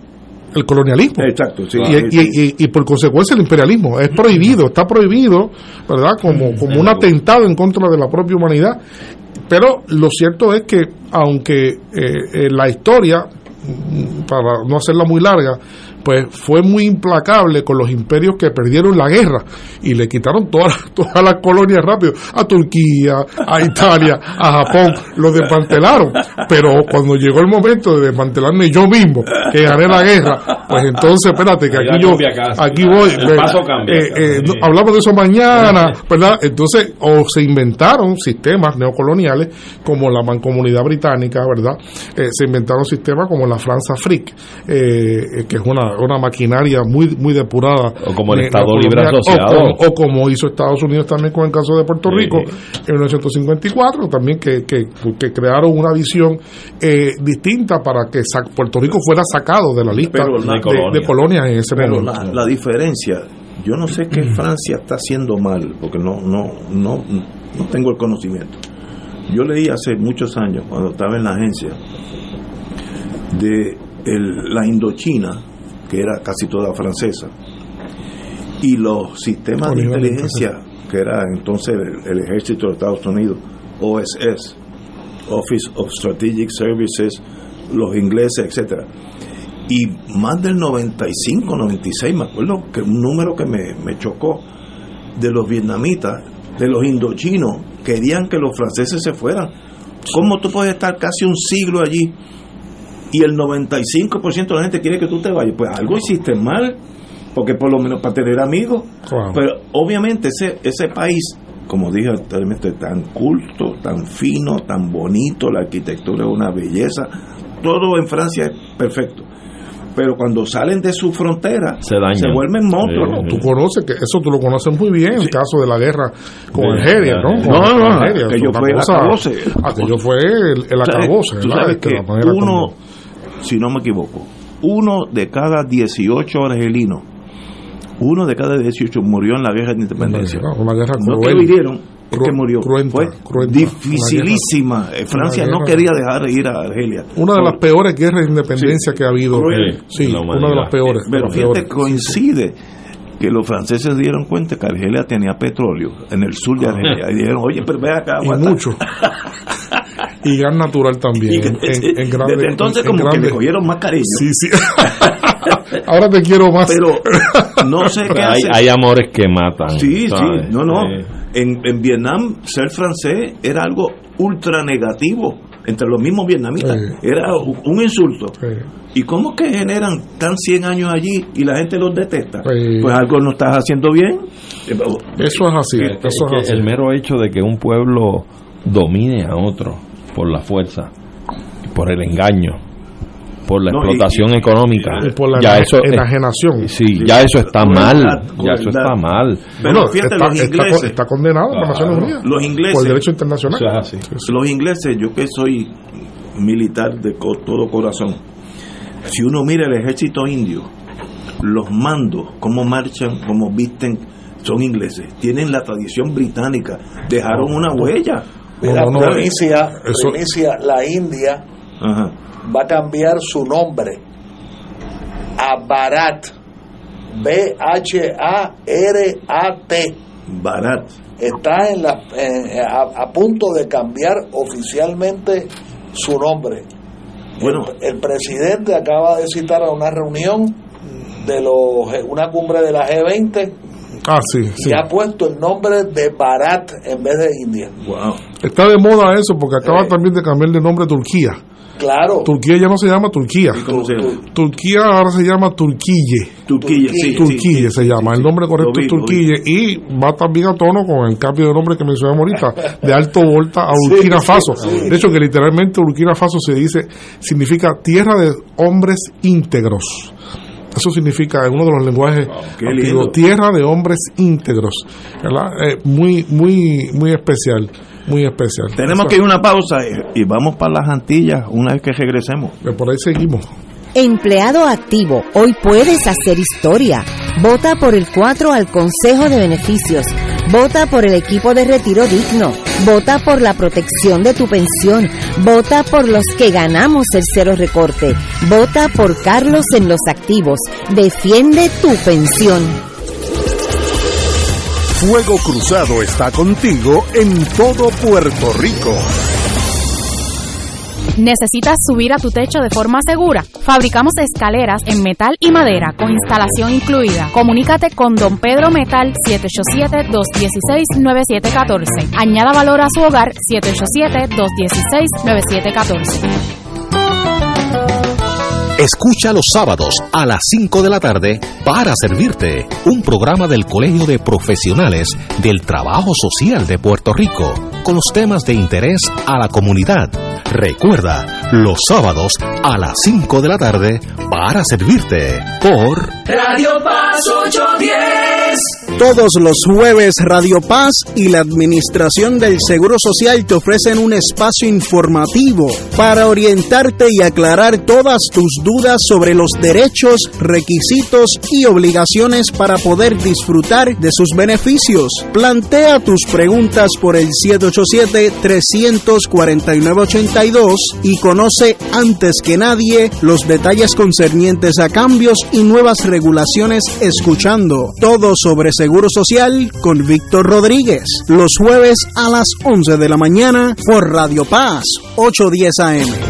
el colonialismo. Exacto, sí. y, y- y- y por consecuencia el imperialismo. Es prohibido, está prohibido, ¿verdad? Como, como un atentado en contra de la propia humanidad. Pero lo cierto es que, aunque eh, eh, la historia, mm, para no hacerla muy larga, pues fue muy implacable con los imperios que perdieron la guerra y le quitaron todas todas las colonias rápido a Turquía, a Italia, a Japón, los desmantelaron. Pero cuando llegó el momento de desmantelarme yo mismo, que gané la guerra, pues entonces espérate que aquí yo, aquí voy. El ve, paso cambia. eh, eh, hablamos de eso mañana, ¿verdad? Entonces, o se inventaron sistemas neocoloniales como la mancomunidad británica, ¿verdad? Eh, se inventaron sistemas como la Franza Fric, eh, que es una, una maquinaria muy muy depurada. O como el Estado Libre Asociado. O como, o como hizo Estados Unidos también con el caso de Puerto Sí. Rico en 1954, también que, que, que crearon una visión eh, distinta para que sa- Puerto Rico fuera sacado de la lista Pero de, de colonias en ese Pero momento. la, la diferencia, yo no sé qué Francia está haciendo mal, porque no, no, no, no tengo el conocimiento. Yo leí hace muchos años, cuando estaba en la agencia, de el- la Indochina, que era casi toda francesa, y los sistemas de inteligencia, que era entonces el, el ejército de Estados Unidos, OSS, Office of Strategic Services, los ingleses, etcétera. Y más del 95, 96, me acuerdo que un número que me, me chocó, de los vietnamitas, de los indochinos, querían que los franceses se fueran. ¿Cómo tú puedes estar casi un siglo allí y el 95% de la gente quiere que tú te vayas? Pues algo hiciste mal, porque por lo menos para tener amigos. Pero obviamente ese, ese país, como dije anteriormente, tan culto, tan fino, tan bonito, la arquitectura es una belleza, todo en Francia es perfecto. Pero cuando salen de su frontera, Se dañan. vuelven monstruos. Sí, Tú conoces que eso tú lo conoces muy bien, el caso de la guerra con Sí, Argelia, ¿no? Con No, no, Argelia, aquello es una fue el acabose. Aquello fue el, acabose, uno, como- si no me equivoco, uno de cada 18 argelinos, uno de cada 18 murió en la guerra de independencia. No, una guerra No que hirieron, es Cru- que murió. cruenta, Fue cruenta. dificilísima. Eh, Francia no quería dejar de ir a Argelia. Una de las peores guerras de independencia Sí. que ha habido. Cruel. Sí, una de las peores. Pero las fíjate, peores. coincide que los franceses dieron cuenta que Argelia tenía petróleo en el sur de Argelia. Y dijeron, oye, pero ve acá, Y mucho. y gas natural también. Y en, en- en grandes- desde entonces en como que grandes- le cogieron más cariño. Sí, sí. Ahora te quiero más. Pero no sé qué hay, hay amores que matan. Sí, ¿sabes? sí, no, no. Sí. En, en Vietnam, ser francés era algo ultra negativo entre los mismos vietnamitas. Sí. Era un insulto. Sí. ¿Y cómo que generan tan 100 años allí y la gente los detesta? Sí. Pues algo no estás haciendo bien. Eh, Eso es así. Es Eso que es así. el mero hecho de que un pueblo domine a otro por la fuerza, por el engaño, por la No, y- explotación económica, Y por la ya eso es- enajenación. sí, ya eso está Crueldad, mal, ya eso está mal. Pero Bueno, fíjate, está, los ingleses, está condenado por Claro. Naciones Unidas. los ingleses, Por el derecho internacional. Los ingleses, yo que soy militar de todo corazón, si uno mira el ejército indio, los mandos, cómo marchan, cómo visten, son ingleses. Tienen la tradición británica, dejaron una huella. Mira, No, no, no, primicia, eso- primicia, la India Ajá. va a cambiar su nombre a Bharat. B-H-A-R-A-T. Barat. Está en la, en- a, a punto de cambiar oficialmente su nombre. Bueno. el, el presidente acaba de citar a una reunión de los una cumbre de la G20 Ah, sí, sí. y ha puesto el nombre de Bharat en vez de India. Wow. Está de moda eso porque acaba Eh. también de cambiar de nombre Turquía. Claro, Turquía ya no se llama Turquía. ¿Y cómo se llama? Turquía ahora se llama Turquille. Turquía, sí, sí, Turquille sí, se sí, llama. sí, El nombre correcto vi, es. Turquille y va también a tono con el cambio de nombre que mencionamos ahorita, de Alto Volta a Burkina sí, Faso. sí. De hecho, que literalmente Burkina Faso se dice, significa tierra de hombres íntegros. Eso significa en uno de los lenguajes antiguos, lindo. tierra de hombres íntegros, ¿verdad? Eh, muy, muy, muy especial. muy especial. Tenemos que ir a una pausa y, y vamos para las Antillas una vez que regresemos. Por ahí seguimos. Empleado activo, hoy puedes hacer historia. Vota por el 4 al Consejo de Beneficios. Vota por el equipo de retiro digno. Vota por la protección de tu pensión. Vota por los que ganamos el cero recorte. Vota por Carlos en los activos. Defiende tu pensión. Fuego Cruzado está contigo en todo Puerto Rico. ¿Necesitas subir a tu techo de forma segura? Fabricamos escaleras en metal y madera con instalación incluida. Comunícate con Don Pedro Metal 787-216-9714. Añada valor a su hogar 787-216-9714. Escucha los sábados a las 5 de la tarde para servirte un programa del Colegio de Profesionales del Trabajo Social de Puerto Rico con los temas de interés a la comunidad. Recuerda, los sábados a las 5 de la tarde para servirte por Radio Paz 810. Todos los jueves Radio Paz y la Administración del Seguro Social te ofrecen un espacio informativo para orientarte y aclarar todas tus dudas sobre los derechos, requisitos y obligaciones para poder disfrutar de sus beneficios. Plantea tus preguntas por el 787-349-82 y conoce antes que nadie los detalles concernientes a cambios y nuevas regulaciones escuchando todo sobre Seguro Social con Víctor Rodríguez. Los jueves a las 11 de la mañana por Radio Paz 810 AM.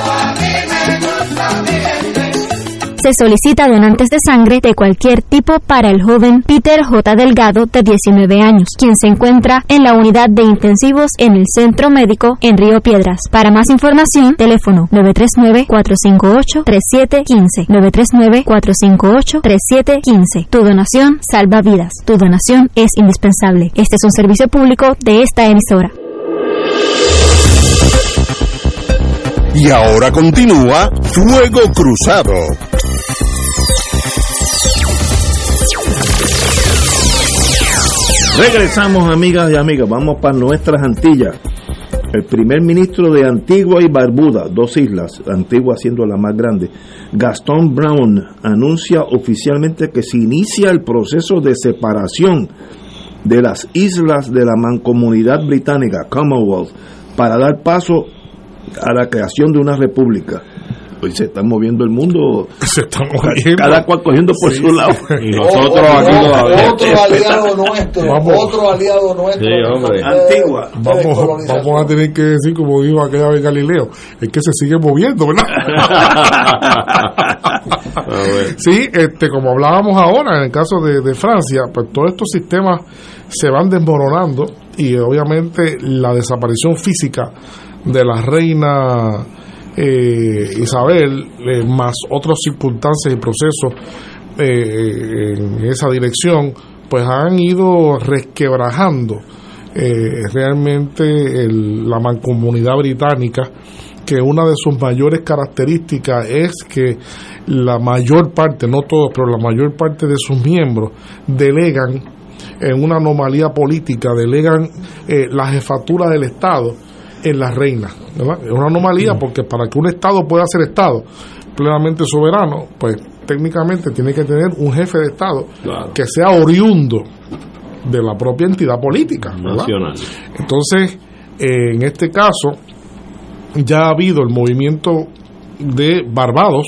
Se solicita donantes de sangre de cualquier tipo para el joven Peter J. Delgado, de 19 años, quien se encuentra en la unidad de intensivos en el Centro Médico en Río Piedras. Para más información, teléfono 939-458-3715. 939-458-3715. Tu donación salva vidas. Tu donación es indispensable. Este es un servicio público de esta emisora. Y ahora continúa Fuego Cruzado. Regresamos, amigas y amigas. Vamos para nuestras Antillas. El primer ministro de Antigua y Barbuda, dos islas, Antigua siendo la más grande, Gastón Brown, anuncia oficialmente que se inicia el proceso de separación de las islas de la mancomunidad británica, Commonwealth, para dar paso a la creación de una república. Hoy se está moviendo el mundo. Se está moviendo. Cada cual cogiendo por Sí. su lado. Y nosotros aquí todavía. Otro aliado nuestro, Vamos. otro aliado nuestro. Sí, hombre. Antigua. Vamos, vamos a tener que decir, como dijo aquella vez Galileo, es que se sigue moviendo, ¿verdad? sí, este, como hablábamos ahora en el caso de, de Francia, pues todos estos sistemas se van desmoronando y obviamente la desaparición física de la reina eh, Isabel, eh, más otras circunstancias y procesos eh, en esa dirección, pues han ido resquebrajando eh, realmente el- la mancomunidad británica que una de sus mayores características es que la mayor parte, no todos, pero la mayor parte de sus miembros delegan en una anomalía política, delegan eh, la jefatura del Estado en la reina. ¿verdad? Es una anomalía porque para que un Estado pueda ser Estado plenamente soberano, pues técnicamente tiene que tener un jefe de Estado Claro. que sea oriundo de la propia entidad política. Nacional. Entonces, eh, en este caso, ya ha habido el movimiento de Barbados,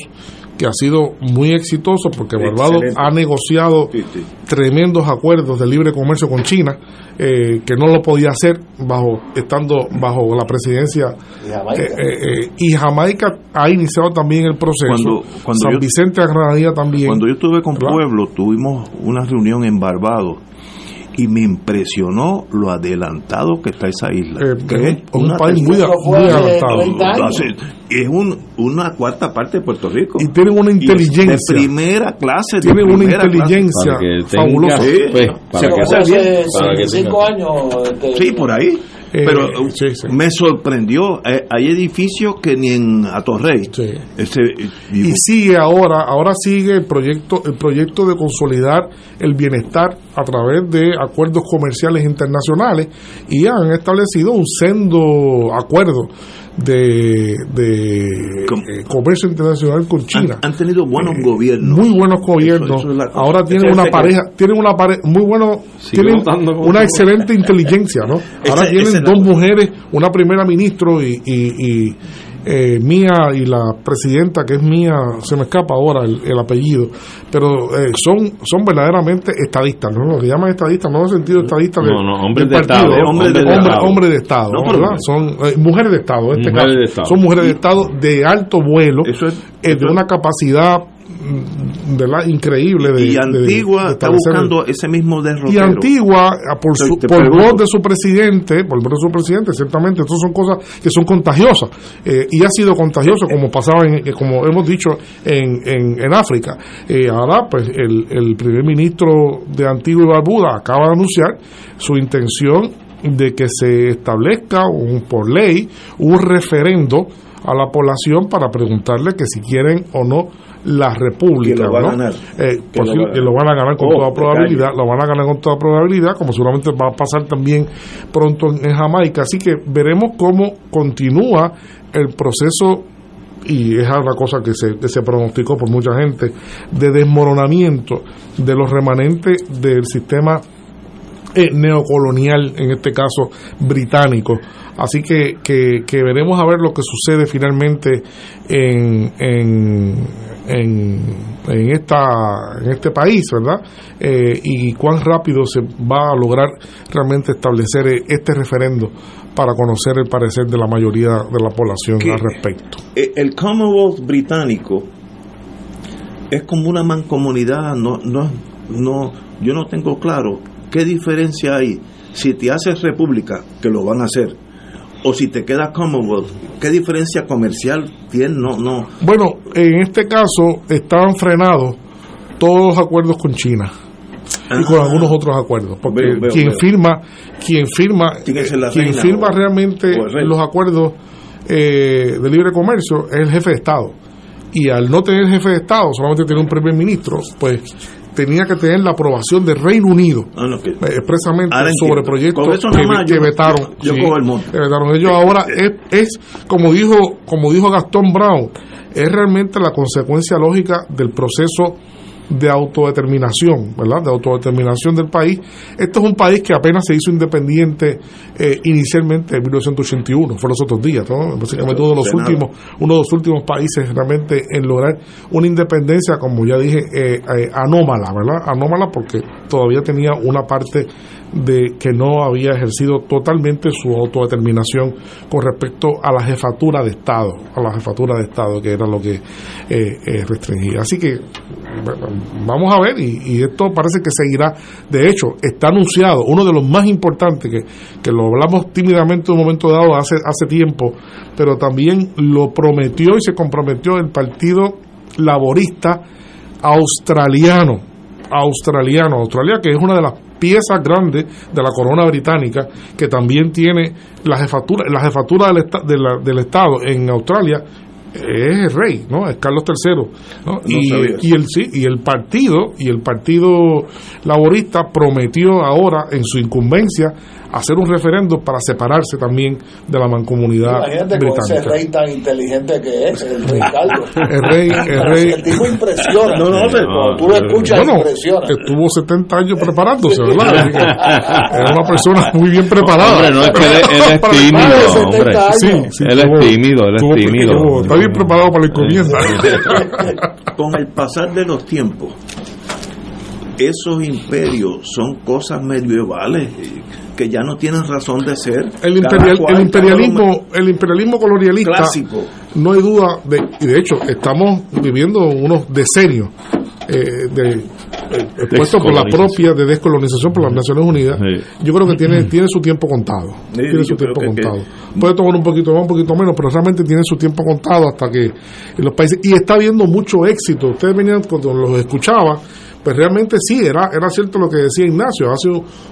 que ha sido muy exitoso porque Barbados Excelente. ha negociado tremendos acuerdos de libre comercio con China, eh, que no lo podía hacer bajo estando bajo la presidencia Y Jamaica. eh, eh, eh, y Jamaica ha iniciado también el proceso. Cuando- cuando San yo- Vicente de Granadilla también. Cuando yo estuve con ¿verdad? Pueblo, tuvimos una reunión en Barbados y me impresionó lo adelantado que está esa isla. Eh, que es un una país muy, adelantado. Entonces, es un, una cuarta parte de Puerto Rico. Y tienen una inteligencia. De primera clase. Tienen una inteligencia Para que tenga, fabulosa. pues, para que hace cinco años. Sí, por ahí. Eh, Pero me sorprendió. eh, hay edificios que ni en Atorrey. Ese, y sigue ahora ahora sigue el proyecto el proyecto de consolidar el bienestar a través de acuerdos comerciales internacionales y han establecido un sendo acuerdo de, de eh, comercio internacional con China. han, han tenido buenos gobiernos. muy buenos gobiernos Eso- eso es la cosa. ahora tienen una pareja tienen una pareja muy bueno tienen una excelente inteligencia no ahora Ese- tienen ese dos mujeres una primera ministro y, y, y, eh, mía y la presidenta que es mía se me escapa ahora el, el apellido pero eh, son son verdaderamente estadistas no lo que llaman estadistas no en el sentido estadista de, No, no, hombres del de partido, Estado, hombres de Hombre- Estado. hombres de estado No, ¿verdad? son eh, mujeres de estado en este Mujeres caso. de Estado. son mujeres de estado de alto vuelo eh, de una capacidad ¿verdad? increíble de, y Antigua de está buscando ese mismo derrotero. y Antigua, ah, por, su, por voz de su presidente, por voz de su presidente, ciertamente, estas son cosas que son contagiosas. eh, y ha sido contagioso, como pasaba, en, eh, como hemos dicho, en, en, en África. Eh, ahora, pues, el, el primer ministro de Antigua y Barbuda acaba de anunciar su intención de que se establezca un, por ley un referendo a la población para preguntarle que si quieren o no la república. Que lo va a ¿no? ganar. Eh, Que lo va a que lo van a ganar con Oh, toda probabilidad, lo van a ganar con toda probabilidad, como seguramente va a pasar también pronto en, en Jamaica. Así que veremos cómo continúa el proceso y es una cosa que se, que se pronosticó por mucha gente, de desmoronamiento de los remanentes del sistema eh, neocolonial, en este caso británico. Así que, que, que veremos a ver lo que sucede finalmente en, en, en, en esta, en este país, ¿verdad? Eh, y cuán rápido se va a lograr realmente establecer este referendo para conocer el parecer de la mayoría de la población al respecto. Eh, El Commonwealth británico es como una mancomunidad, no, no, no, yo no tengo claro qué diferencia hay si te haces república, que lo van a hacer, o si te quedas Commonwealth, qué diferencia comercial tiene, no, no. Bueno, en este caso estaban frenados todos los acuerdos con China y con Ah. algunos otros acuerdos, porque Veo, veo, quien veo. firma, quien firma, la quien firma o- realmente o los acuerdos eh, de libre comercio es el jefe de Estado. Y al no tener jefe de Estado, solamente tener un primer ministro, pues tenía que tener la aprobación del Reino Unido Ah, no, que- eh, expresamente sobre entiendo. proyectos que, nada más que yo- vetaron. yo sí, cojo el monte. que vetaron. Ellos ahora es, es como dijo como dijo Gastón Brown, es realmente la consecuencia lógica del proceso de autodeterminación, ¿verdad? De autodeterminación del país. Este es un país que apenas se hizo independiente eh, inicialmente en 1981, fue los otros días, ¿no? Básicamente uno de los últimos, uno de los últimos países realmente en lograr una independencia, como ya dije, eh, eh, anómala, ¿verdad? Anómala porque todavía tenía una parte de que no había ejercido totalmente su autodeterminación con respecto a la jefatura de Estado, a la jefatura de Estado, que era lo que eh, eh, restringía. Así que vamos a ver, y, esto parece que seguirá. De hecho, está anunciado, uno de los más importantes, que, que lo hablamos tímidamente en un momento dado hace, hace tiempo, pero también lo prometió y se comprometió el Partido Laborista Australiano. Australiano, Australia, que es una de las piezas grandes de la corona británica, que también tiene la jefatura, la jefatura del, esta- del Estado en Australia es el rey, ¿no? Es Carlos III, ¿no? y, y el sí, y el partido y el partido laborista prometió ahora en su incumbencia hacer un referendo para separarse también de la mancomunidad Imagínate con ese británica. rey tan inteligente que es, el rey Carlos. El rey, el rey. El tipo impresiona. No, no, pero- Cuando tú lo escuchas, Bueno, impresiona. estuvo 70 años preparándose, ¿verdad? Era una persona muy bien preparada. Hombre, no es que él, él es tímido, hombre. Sí, sí, él es tímido, él es tímido. Bien preparado para la encomienda. Con el pasar de los tiempos, esos imperios son cosas medievales eh, que ya no tienen razón de ser. El, imperial- cual, el imperialismo, el imperialismo colonialista, Clásico. no hay duda, de, y de hecho estamos viviendo unos decenios eh, de expuesto por la propia de descolonización por las Naciones Unidas, yo creo que tiene, tiene su tiempo contado. tiene su tiempo contado. Puede tomar un poquito más, un poquito menos, pero realmente tiene su tiempo contado hasta que en los países. Y está habiendo mucho éxito. Ustedes venían cuando los escuchaban pues realmente sí, era, era cierto lo que decía Ignacio, hace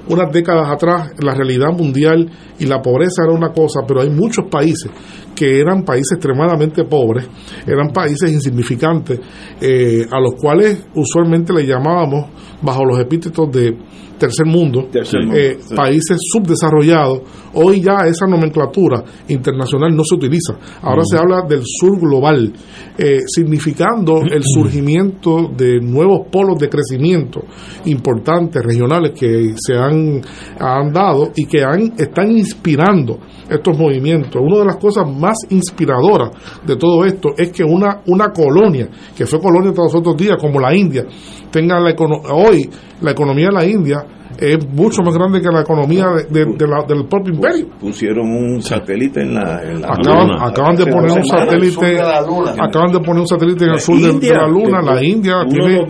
unas décadas atrás la realidad mundial y la pobreza era una cosa, pero hay muchos países que eran países extremadamente pobres, eran países insignificantes, eh, a los cuales usualmente le llamábamos, bajo los epítetos de tercer mundo, eh, países subdesarrollados, hoy ya esa nomenclatura internacional no se utiliza. Ahora se habla del sur global, eh, significando el surgimiento de nuevos polos de crecimiento importantes, regionales, que se han, han dado y que han, están inspirando estos movimientos. Una de las cosas más inspiradoras de todo esto es que una, una colonia, que fue colonia todos los otros días, como la India, tenga la hoy la economía de la India es mucho más grande que la economía de, la, del propio imperio. Pusieron un satélite en la, acaban, luna. Acaban de poner un satélite, acaban de poner un satélite en el sur de, la luna. La India tiene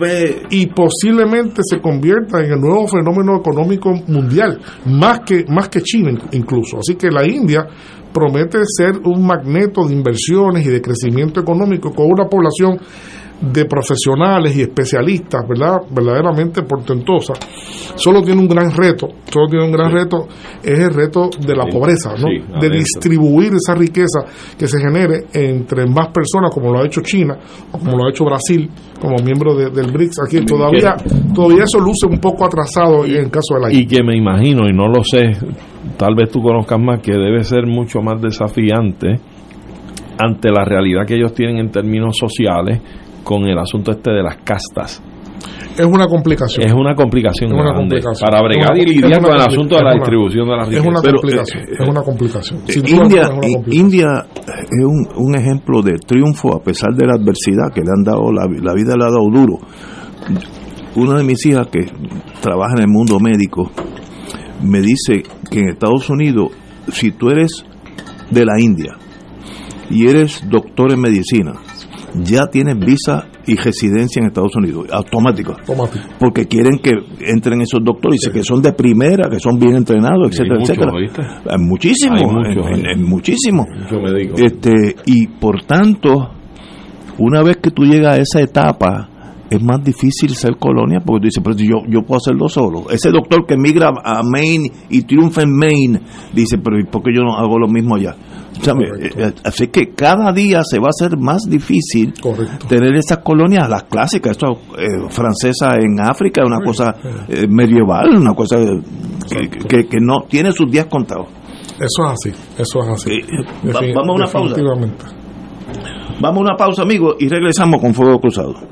y posiblemente se convierta en el nuevo fenómeno económico mundial, más que más que China incluso. Así que la India promete ser un magneto de inversiones y de crecimiento económico con una población de profesionales y especialistas, ¿verdad? Verdaderamente portentosa, solo tiene un gran reto, solo tiene un gran reto, es el reto de la pobreza, ¿no? de distribuir esa riqueza que se genere entre más personas, como lo ha hecho China, o como lo ha hecho Brasil, como miembro del BRICS. Aquí todavía, todavía eso luce un poco atrasado en el caso de la Y que me imagino, y no lo sé, tal vez tú conozcas más, que debe ser mucho más desafiante ante la realidad que ellos tienen en términos sociales con el asunto este de las castas. Es una complicación. Es una complicación, para bregar y lidiar con el asunto de la distribución de la riqueza. Es una complicación. es una complicación. India, India es un, un, ejemplo de triunfo a pesar de la adversidad que le han dado, la, la vida le ha dado duro. Una de mis hijas que trabaja en el mundo médico me dice que en Estados Unidos, si tú eres de la India y eres doctor en medicina, ya tienes visa y residencia en Estados Unidos, automático. Porque quieren que entren esos doctores, y que son de primera, que son bien entrenados, etcétera, etcétera. Hay muchísimo, muchísimo. Este, y por tanto, una vez que tú llegas a esa etapa, es más difícil ser colonia porque tú dices, pero yo, yo puedo hacerlo solo. Ese doctor que migra a Maine y triunfa en Maine, dice, pero ¿por qué yo no hago lo mismo allá? Eh, eh, así que cada día se va a hacer más difícil tener esas colonias, las clásicas, esto eh, francesa en África, una cosa medieval, una cosa que, que, no tiene sus días contados. Eso es así, eso es así. vamos a una pausa. Vamos a una pausa, amigos, y regresamos con Fuego Cruzado.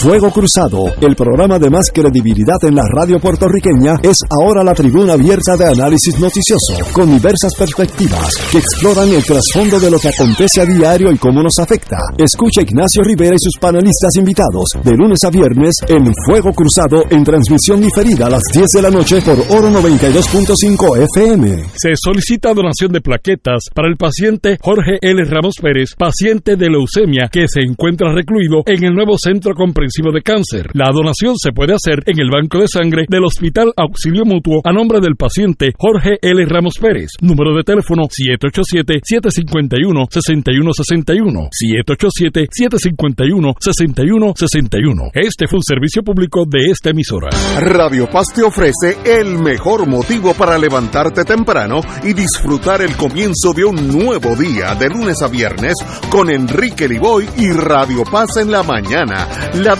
Fuego Cruzado, el programa de más credibilidad en la radio puertorriqueña, es ahora la tribuna abierta de análisis noticioso, con diversas perspectivas que exploran el trasfondo de lo que acontece a diario y cómo nos afecta. Escucha Ignacio Rivera y sus panelistas invitados de lunes a viernes en Fuego Cruzado en transmisión diferida a las 10 de la noche por Oro 92.5 FM. Se solicita donación de plaquetas para el paciente Jorge L. Ramos Pérez, paciente de leucemia que se encuentra recluido en el nuevo centro comprensivo Intensivo de Cáncer. La donación se puede hacer en el Banco de Sangre del Hospital Auxilio Mutuo a nombre del paciente Jorge L. Ramos Pérez. Número de teléfono 787-751-6161. 787-751-6161. Este fue un servicio público de esta emisora. Radio Paz te ofrece el mejor motivo para levantarte temprano y disfrutar el comienzo de un nuevo día de lunes a viernes con Enrique Liboy y Radio Paz en la mañana. La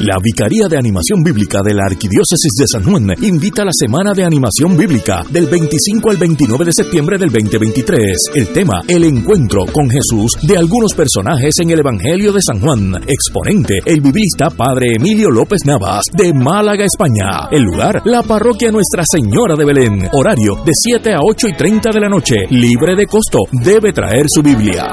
La Vicaría de Animación Bíblica de la Arquidiócesis de San Juan invita a la Semana de Animación Bíblica del 25 al 29 de septiembre del 2023. El tema, el encuentro con Jesús de algunos personajes en el Evangelio de San Juan. Exponente, el biblista Padre Emilio López Navas, de Málaga, España. El lugar, la parroquia Nuestra Señora de Belén. Horario, de 7 a 8 y 30 de la noche. Libre de costo. Debe traer su Biblia.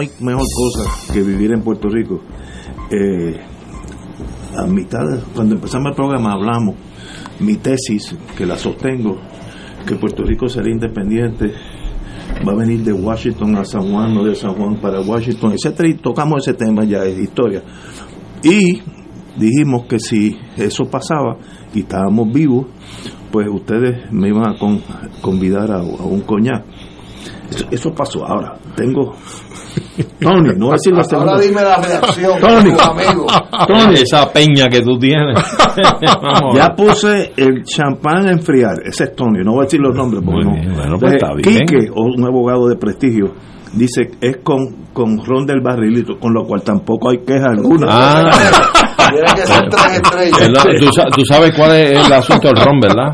Hay mejor cosa que vivir en Puerto Rico. Eh, a mitad, de- cuando empezamos el programa hablamos, mi tesis, que la sostengo, que Puerto Rico será independiente, va a venir de Washington a San Juan, no de San Juan para Washington, etcétera, y tocamos ese tema ya, es historia. Y dijimos que si eso pasaba y estábamos vivos, pues ustedes me iban a con- convidar a, un coñac. Eso pasó. Ahora, tengo. Tony, no voy a decir la segunda. Ahora dime la reacción Tony. amigo. Tony, esa peña que tú tienes. Vamos. Ya puse el champán a enfriar. Ese es Tony, no voy a decir los nombres. Porque no. bueno, pues Entonces, está bien. Quique, o un abogado de prestigio, dice es con, con ron del barrilito, con lo cual tampoco hay queja alguna. Ah. Que ser tres estrellas. ¿Verdad? ¿Tú, sa- tú sabes cuál es el asunto del ron, ¿verdad?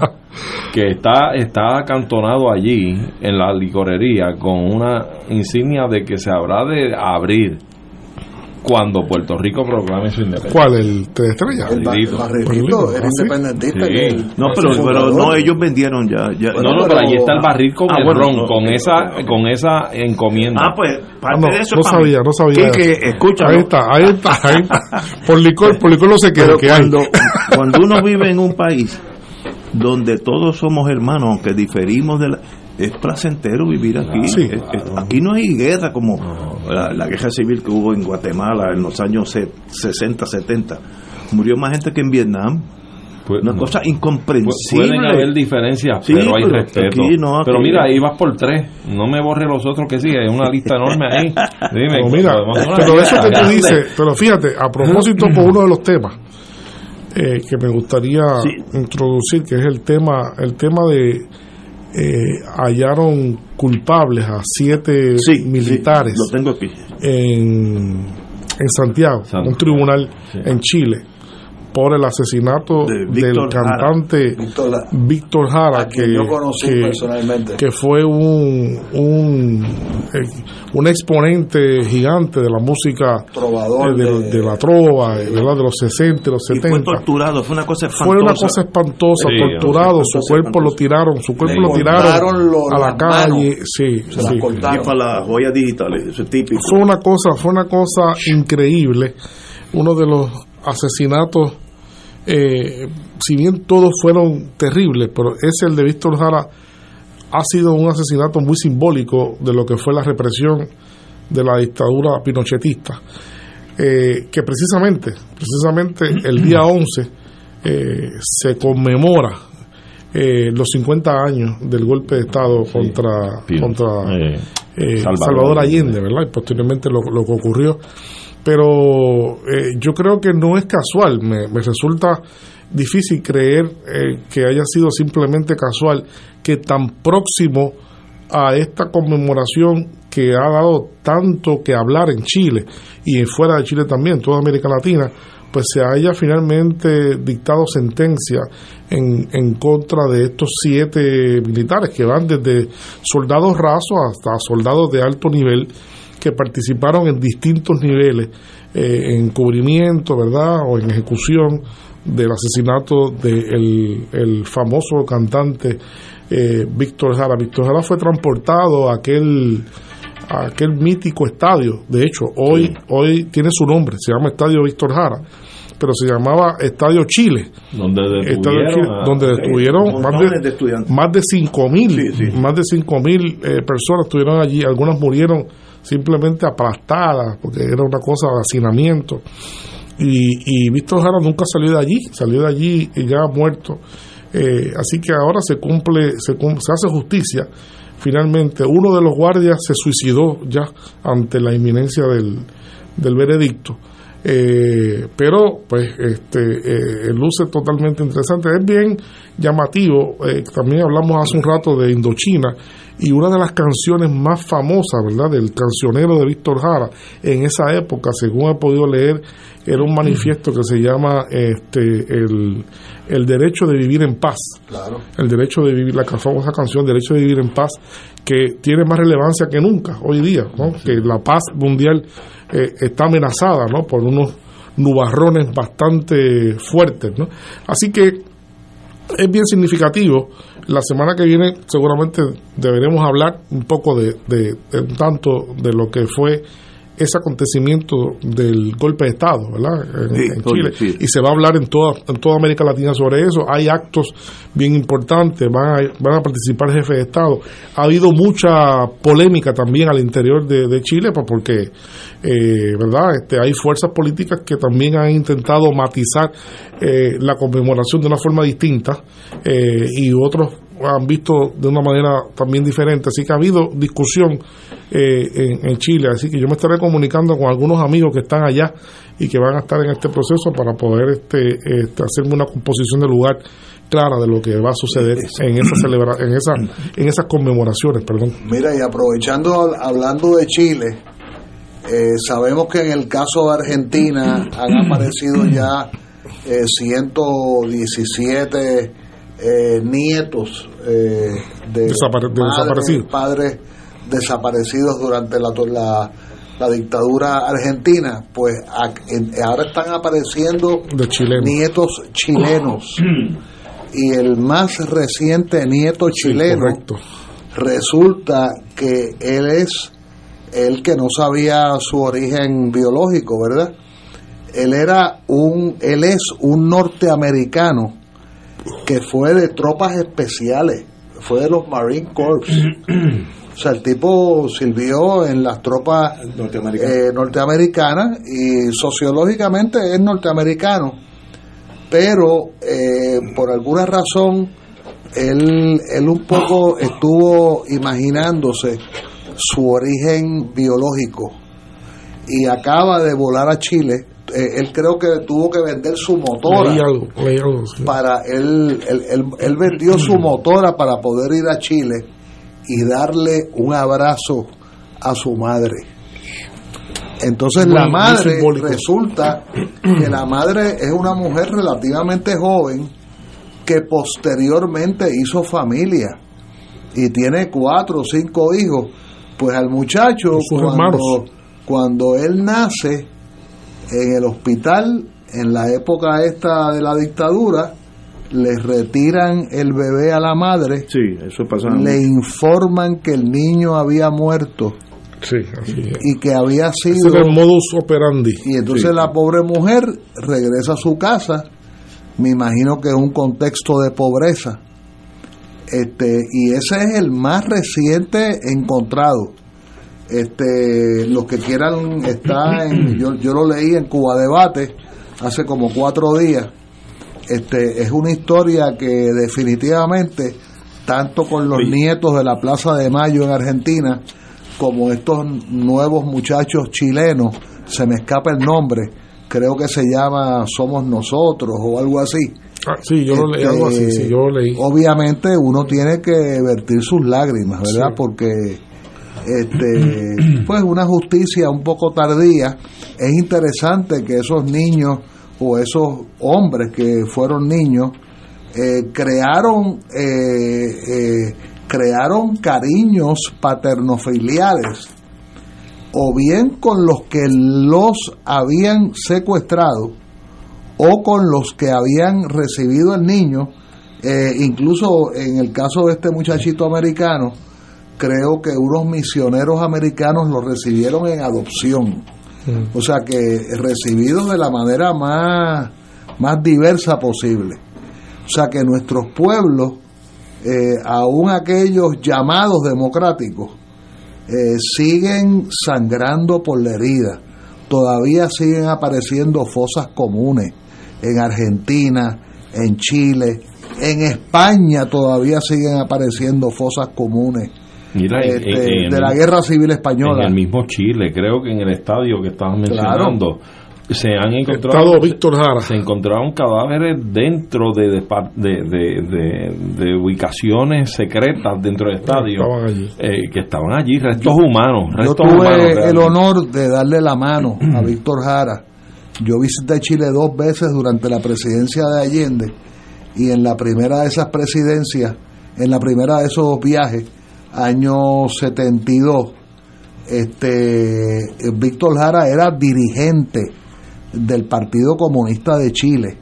Que está, está acantonado allí en la licorería con una insignia de que se habrá de abrir cuando Puerto Rico proclame su independencia. ¿Cuál? ¿El tres estrellas? El Barrilito. barrilito, era independentista. Sí. que el- No, pero, no, ellos vendieron ya. ya No, no, pero ahí está el barril con Ah, el bueno, ron, no, con esa, con esa encomienda. Ah, pues, parte Ah, no, de eso no mí. sabía, no sabía. Eso. escúchalo. Ahí está, ahí está, ahí está. Por licor, por licor no sé qué, Pero que hay. cuando, cuando uno vive en un país donde todos somos hermanos, aunque diferimos de la... Es placentero vivir aquí. Sí. Es- es- aquí no hay guerra como la, la guerra civil que hubo en Guatemala en los años se- 60, 70. Murió más gente que en Vietnam. Pues, Una no. cosa incomprensible. Pueden haber diferencias, Sí, pero hay pero respeto. aquí no, aquí- pero mira, ahí vas por tres. No me borre los otros que sí, hay una lista enorme ahí. Dime, Pero mira, pero eso que tú dices, pero fíjate, a propósito por uno de los temas eh, que me gustaría introducir, que es el tema, el tema de eh, hallaron culpables a siete Sí, militares sí, lo tengo aquí. en, en Santiago, Santiago. un tribunal Sí. en Chile, por el asesinato De del Jara. cantante Víctor La- Víctor Jara, que, yo conocí que- personalmente. que fue un, un, eh, un exponente gigante de la música Trovador eh, de, de- de la trova, eh, ¿verdad? de los 60 y los Y fue 70. torturado, fue una cosa espantosa. Fue una cosa espantosa, Sí, torturado, su cuerpo lo espantosa. tiraron, su cuerpo Le lo tiraron lo- a la las calle, manos. sí, Se las sí. cortaron. Y para las joyas digitales, eso es típico. Fue una cosa, fue una cosa increíble, uno de los asesinatos, eh, si bien todos fueron terribles, pero ese el de Víctor Jara ha sido un asesinato muy simbólico de lo que fue la represión de la dictadura pinochetista, eh, que precisamente, precisamente el día 11 eh, se conmemora eh, los 50 años del golpe de Estado contra, contra Eh, eh, Salvador Salvador, Allende. Allende, ¿verdad? Y posteriormente lo, lo que ocurrió. Pero eh, yo creo que no es casual, me, resulta difícil creer eh, que haya sido simplemente casual que tan próximo a esta conmemoración que ha dado tanto que hablar en Chile y fuera de Chile también, toda América Latina, pues se haya finalmente dictado sentencia en, en contra de estos siete militares que van desde soldados rasos hasta soldados de alto nivel que participaron en distintos niveles eh, en cubrimiento, ¿verdad? O en ejecución del asesinato del el famoso cantante eh, Víctor Jara. Víctor Jara fue transportado a aquel, a aquel mítico estadio. De hecho, hoy, hoy tiene su nombre, se llama Estadio Víctor Jara, pero se llamaba Estadio Chile. Donde Estadio detuvieron Chile, a- donde detuvieron más de de, más de 5 mil más de cinco mil eh, personas estuvieron allí algunas murieron simplemente aplastadas porque era una cosa de hacinamiento. Y, y Víctor Jara nunca salió de allí salió de allí y ya muerto. Eh, así que ahora se cumple se, se hace justicia. Finalmente uno de los guardias se suicidó ya ante la inminencia del, del veredicto eh, pero pues este eh, luce totalmente interesante es bien llamativo eh, también hablamos hace un rato de Indochina y una de las canciones más famosas verdad del cancionero de Víctor Jara en esa época según he podido leer era un manifiesto que se llama este el, el derecho de vivir en paz Claro. el derecho de vivir, la famosa canción Derecho de vivir en paz, que tiene más relevancia que nunca hoy día, ¿no? que la paz mundial eh, está amenazada ¿no? por unos nubarrones bastante fuertes. ¿no? Así que es bien significativo. La semana que viene seguramente deberemos hablar un poco de, de, tanto de lo que fue ese acontecimiento del golpe de Estado, ¿verdad? En, Sí, en oye, Chile. sí. Y se va a hablar en toda, en toda América Latina sobre eso. Hay actos bien importantes, van a, van a participar jefes de Estado. Ha habido mucha polémica también al interior de, de Chile, pues porque, eh, ¿verdad? Este, hay fuerzas políticas que también han intentado matizar eh, la conmemoración de una forma distinta eh, y otros han visto de una manera también diferente. Así que ha habido discusión eh, en, en Chile. Así que yo me estaré comunicando con algunos amigos que están allá y que van a estar en este proceso para poder este, este, hacerme una composición de lugar clara de lo que va a suceder en esa celebra en esa en esas conmemoraciones perdón Mira, y aprovechando, hablando de Chile, eh, sabemos que en el caso de Argentina han aparecido ya eh, 117 eh, nietos eh, de, Desapare- de madres, desaparecidos. padres desaparecidos durante la, la, la dictadura argentina. Pues a- en- ahora están apareciendo de nietos chilenos. Y el más reciente nieto chileno resulta que él es el que no sabía su origen biológico, ¿verdad? Él era un, él es un norteamericano que fue de tropas especiales, fue de los Marine Corps. O sea, el tipo sirvió en las tropas eh, norteamericanas y sociológicamente es norteamericano, pero eh, por alguna razón él, él un poco estuvo imaginándose su origen biológico y acaba de volar a Chile. Eh, él creo que tuvo que vender su motora leí algo, leí algo, sí. para él, él, él- él vendió su motora para poder ir a Chile y darle un abrazo a su madre. Entonces Muy- la madre resulta que la madre es una mujer relativamente joven que posteriormente hizo familia y tiene cuatro o cinco hijos. Pues al muchacho cuando, hermanos. cuando él nace en el hospital en la época esta de la dictadura le retiran el bebé a la madre. Sí, eso pasa. le informan que el niño había muerto. Sí así es. y que había Ese sido era el modus operandi. Y entonces la pobre mujer regresa a su casa. Me imagino que es un contexto de pobreza. Este y ese es el más reciente encontrado este los que quieran está en yo, yo lo leí en Cuba Debate hace como cuatro días este es una historia que definitivamente tanto con los nietos de la Plaza de Mayo en Argentina como estos nuevos muchachos chilenos, se me escapa el nombre, creo que se llama Somos Nosotros o algo así. Ah, sí, yo lo leí, Este, algo así, sí, yo lo leí. Obviamente uno tiene que vertir sus lágrimas, ¿verdad? Sí. Porque este, pues una justicia un poco tardía. Es interesante que esos niños o esos hombres que fueron niños eh, crearon eh, eh, crearon cariños paternofiliales o bien con los que los habían secuestrado o con los que habían recibido el niño, eh, incluso en el caso de este muchachito americano, creo que unos misioneros americanos lo recibieron en adopción. O sea que recibido de la manera más, más diversa posible. O sea que nuestros pueblos, eh, aún aquellos llamados democráticos, eh, siguen sangrando por la herida. Todavía siguen apareciendo fosas comunes en Argentina, en Chile, en España todavía siguen apareciendo fosas comunes. Mira, en- este, en- en de la guerra civil española. En el mismo Chile, creo que en el estadio que estabas mencionando, se han encontrado. Estado Víctor Jara. Se encontraron cadáveres dentro de, de, par- de- de- de- de ubicaciones secretas dentro del estadio. Estaban allí. eh, que estaban allí, restos humanos. Yo tuve humanos, el honor de darle la mano a Víctor Jara. Yo visité Chile dos veces durante la presidencia de Allende y en la primera de esas presidencias, en la primera de esos viajes, año 72, este Víctor Jara era dirigente del Partido Comunista de Chile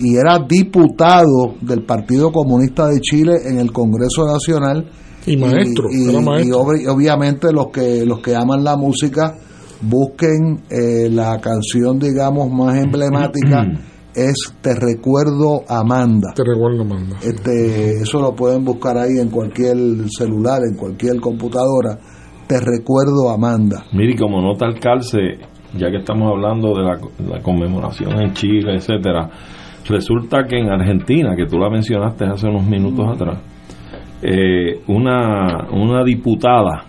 y era diputado del Partido Comunista de Chile en el Congreso Nacional Y maestro, y, maestro. obviamente los que los que aman la música busquen eh, la canción digamos más emblemática es Te recuerdo Amanda. Te recuerdo Amanda. Este, eso lo pueden buscar ahí en cualquier celular, en cualquier computadora. Te recuerdo Amanda. Mire, y como nota al calce, ya que estamos hablando de la, la conmemoración en Chile, etcétera, resulta que en Argentina, que tú la mencionaste hace unos minutos atrás, eh, una, una diputada,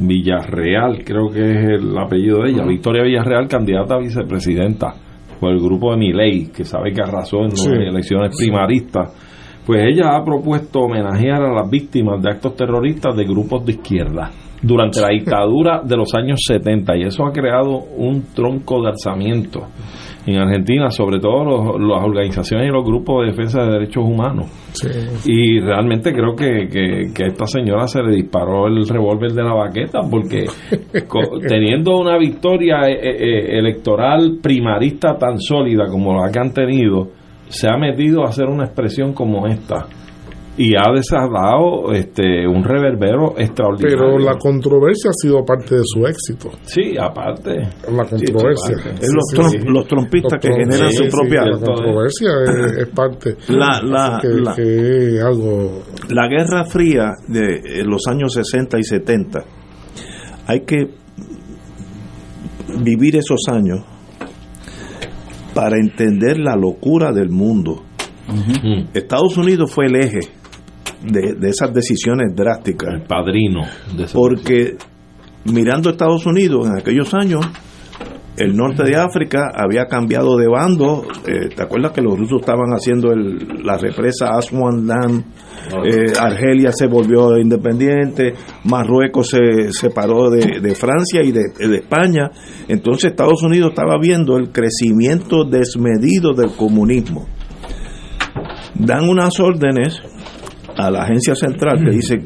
Villarreal, creo que es el apellido de ella, Victoria Villarreal, candidata a vicepresidenta por el grupo de Miley, que sabe que arrasó en Sí. elecciones primaristas, pues ella ha propuesto homenajear a las víctimas de actos terroristas de grupos de izquierda durante la dictadura de los años 70 y eso ha creado un tronco de alzamiento en Argentina, sobre todo los- las organizaciones y los grupos de defensa de derechos humanos. Y realmente creo que, que, que a esta señora se le disparó el revólver de la baqueta porque teniendo una victoria eh, eh, electoral primarista tan sólida como la que han tenido, se ha metido a hacer una expresión como esta y ha desatado este un reverbero extraordinario. Pero la controversia ha sido parte de su éxito. Sí, aparte. La controversia. Sí, los trom- los trompistas que generan su propia- La controversia es, es parte. La- la- que, la- que es algo. La Guerra Fría de eh, los años 60 y 70, hay que vivir esos años para entender la locura del mundo. Estados Unidos fue el eje de, de esas decisiones drásticas. El padrino. porque mirando Estados Unidos en aquellos años, el norte de África había cambiado de bando. Eh, ¿Te acuerdas que los rusos estaban haciendo el- la represa Aswan Dam? Eh, Argelia se volvió independiente, Marruecos se separó de, de Francia y de, de España. Entonces Estados Unidos estaba viendo el crecimiento desmedido del comunismo. Dan unas órdenes a la agencia central que dice,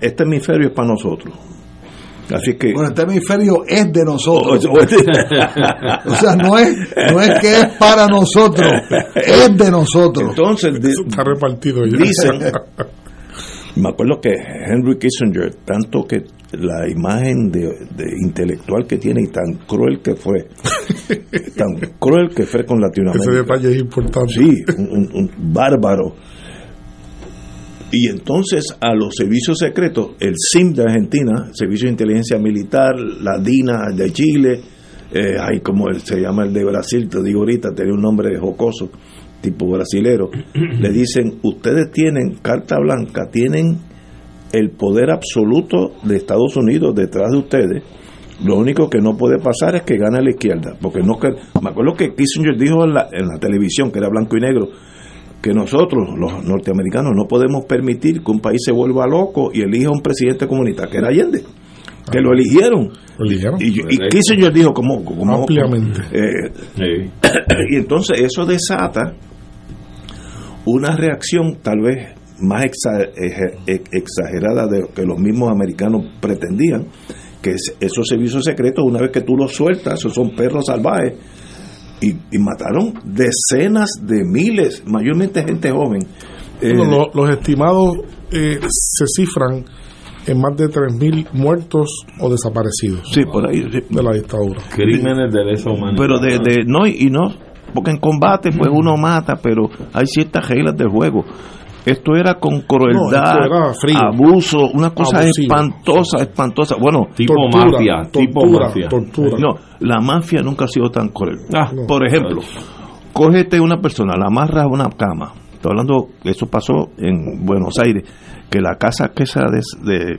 este hemisferio es para nosotros. Así que... Bueno, este hemisferio es de nosotros. O- o- o sea, no es, no es que es para nosotros, es de nosotros. Entonces, está repartido ya. Dicen, me acuerdo que Henry Kissinger, tanto que la imagen de, de intelectual que tiene y tan cruel que fue, tan cruel que fue con Ese Latinoamérica. detalle es importante. Sí, un, un- un bárbaro. Y entonces a los servicios secretos, el SIM de Argentina, Servicio de Inteligencia Militar, la DINA de Chile, eh, hay como el- se llama el de Brasil, te digo ahorita, tenía un nombre jocoso, tipo brasilero, le dicen, ustedes tienen carta blanca, tienen el poder absoluto de Estados Unidos detrás de ustedes. Lo único que no puede pasar es que gane la izquierda, porque no me acuerdo que Kissinger dijo en la, en la televisión que era blanco y negro que nosotros los norteamericanos no podemos permitir que un país se vuelva loco y elija un presidente comunista, que era Allende, que lo eligieron. Y, y Kissinger dijo como, como Ampliamente. eh, y entonces eso desata una reacción tal vez más exagerada de lo que los mismos americanos pretendían, que es- esos servicios secretos, una vez que tú los sueltas, esos son perros salvajes, y, y mataron decenas de miles, mayormente gente joven. Eh, Bueno, lo- los estimados eh, se cifran en más de 3.000 muertos o desaparecidos. Sí, por ahí. De la dictadura. Crímenes de lesa humanidad. pero de, de- no y no porque en combate pues uno mata pero hay ciertas reglas del juego esto era con crueldad No, esto era frío. abuso una cosa Abusivo. espantosa espantosa bueno Tipo Tortura, mafia, tipo tortura, mafia. tortura. no la mafia nunca ha sido tan cruel Ah, por ejemplo cógete una persona la amarras a una cama estoy hablando eso pasó en Buenos Aires que la casa que esa de, de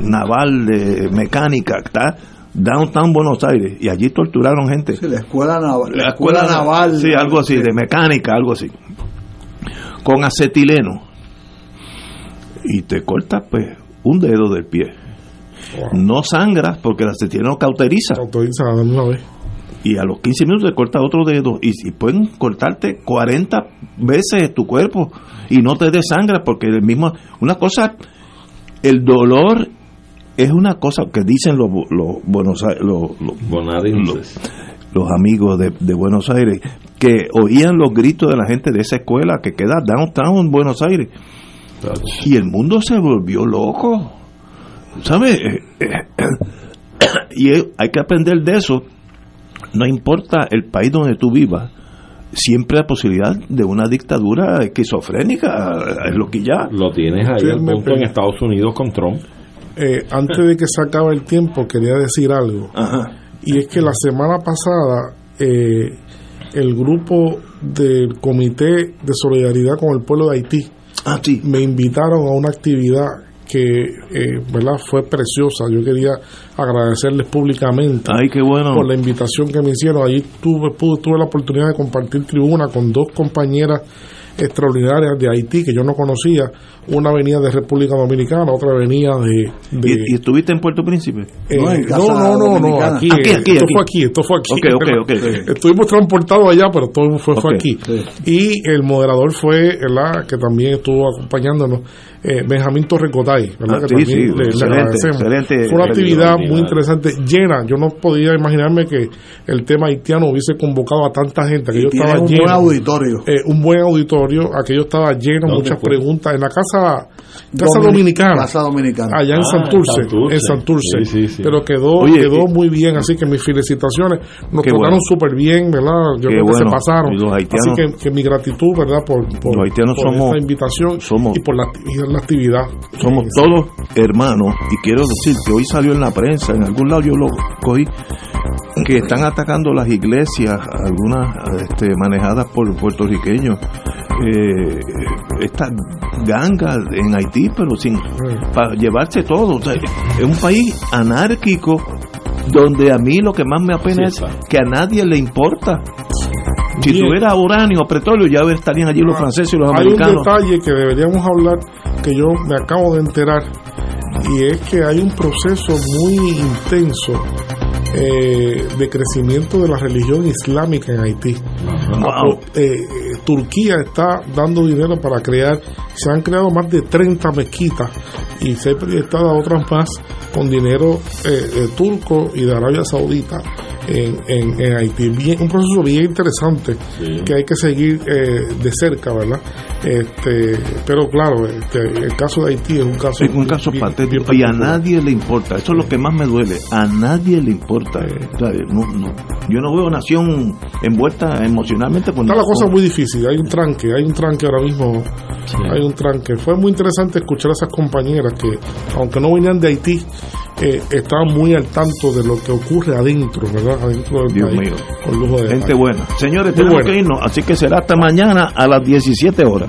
naval de mecánica está downtown Buenos Aires y allí torturaron gente la escuela naval, la la escuela, escuela naval. sí algo así de mecánica algo así con acetileno y te cortas pues un dedo del pie. No sangras porque el acetileno cauteriza. Autoriza a la vez. y a los 15 minutos te cortas otro dedo y, y pueden cortarte 40 veces tu cuerpo y no te desangra porque el mismo una cosa el dolor es una cosa que dicen los, los Buenos Aires los, los, los amigos de, de Buenos Aires que oían los gritos de la gente de esa escuela que queda downtown en Buenos Aires y el mundo se volvió loco ¿sabes? y hay que aprender de eso no importa el país donde tú vivas siempre hay posibilidad de una dictadura esquizofrénica es lo que ya Lo tienes ahí al punto en. Estados Unidos con Trump. Eh, antes de que se acabe el tiempo, quería decir algo. Y es que la semana pasada, eh, el grupo del Comité de Solidaridad con el Pueblo de Haití me invitaron a una actividad que eh, verdad fue preciosa. Yo quería agradecerles públicamente Ay, qué bueno. por la invitación que me hicieron. Allí tuve, pude- tuve la oportunidad de compartir tribuna con dos compañeras extraordinarias de Haití que yo no conocía. Una venía de República Dominicana, otra venía de... de- ¿Y, y estuviste en Puerto Príncipe? eh, no, no, no, no, aquí, aquí, eh, aquí, esto aquí. fue aquí, esto fue aquí. Ok, ok, ok. Estuvimos transportados allá, pero todo fue, fue aquí. Y el moderador fue, ¿verdad? que también estuvo acompañándonos, eh, Benjamín Torrecotay, ¿verdad? Ah, que sí, también sí, le- le, excelente, agradecemos. excelente Fue una actividad muy interesante, llena. Yo no podía imaginarme que el tema haitiano hubiese convocado a tanta gente. Aquello estaba un lleno. buen auditorio. Eh, un buen auditorio, aquello estaba lleno, ¿Dónde muchas fue? preguntas. En la casa, casa Domini- dominicana. Allá en Ah, Santurce, en Santurce. en Santurce. Sí, sí, sí. Pero quedó, Oye, quedó muy bien, así que mis felicitaciones. Nos tocaron bueno. súper bien, ¿verdad? Yo Qué creo que bueno. se pasaron. Y los haitianos- así que, que mi gratitud, ¿verdad? Por, por, Los haitianos por somos- esta invitación somos- y por la, y la actividad. somos todos hermanos y quiero decir que hoy salió en la prensa, en algún lado yo lo cogí, que están atacando las iglesias, algunas este, manejadas por puertorriqueños, eh, estas gangas en Haití, pero sin para llevarse todo. O sea, es un país anárquico donde a mí lo que más me apena es que a nadie le importa. Si Bien. tuviera uranio o petróleo, ya estarían allí los franceses y los Hay un americanos. detalle que deberíamos hablar que yo me acabo de enterar y es que hay un proceso muy intenso eh, de crecimiento de la religión islámica en Haití. Wow. Eh, Turquía está dando dinero para crear, se han creado más de 30 mezquitas y se ha proyectado a otras más con dinero eh, eh, turco y de Arabia Saudita en, en, en Haití. Bien, un proceso bien interesante que hay que seguir eh, de cerca, ¿verdad? Este, pero claro, este, el caso de Haití es un caso, Es un caso bien- patético bien y a nadie le importa. Eso es lo que más me duele. A nadie le importa. No- no. Yo no veo nación envuelta emocionalmente con Está la cosa muy difícil, hay un tranque, hay un tranque ahora mismo, hay un tranque. Fue muy interesante escuchar a esas compañeras que, aunque no venían de Haití, eh, estaban muy al tanto de lo que ocurre adentro, ¿verdad? Adentro del Dios país, mío. con lujo de Gente buena. Señores, Muy tenemos buena. que irnos, así que será hasta mañana a las 17 horas.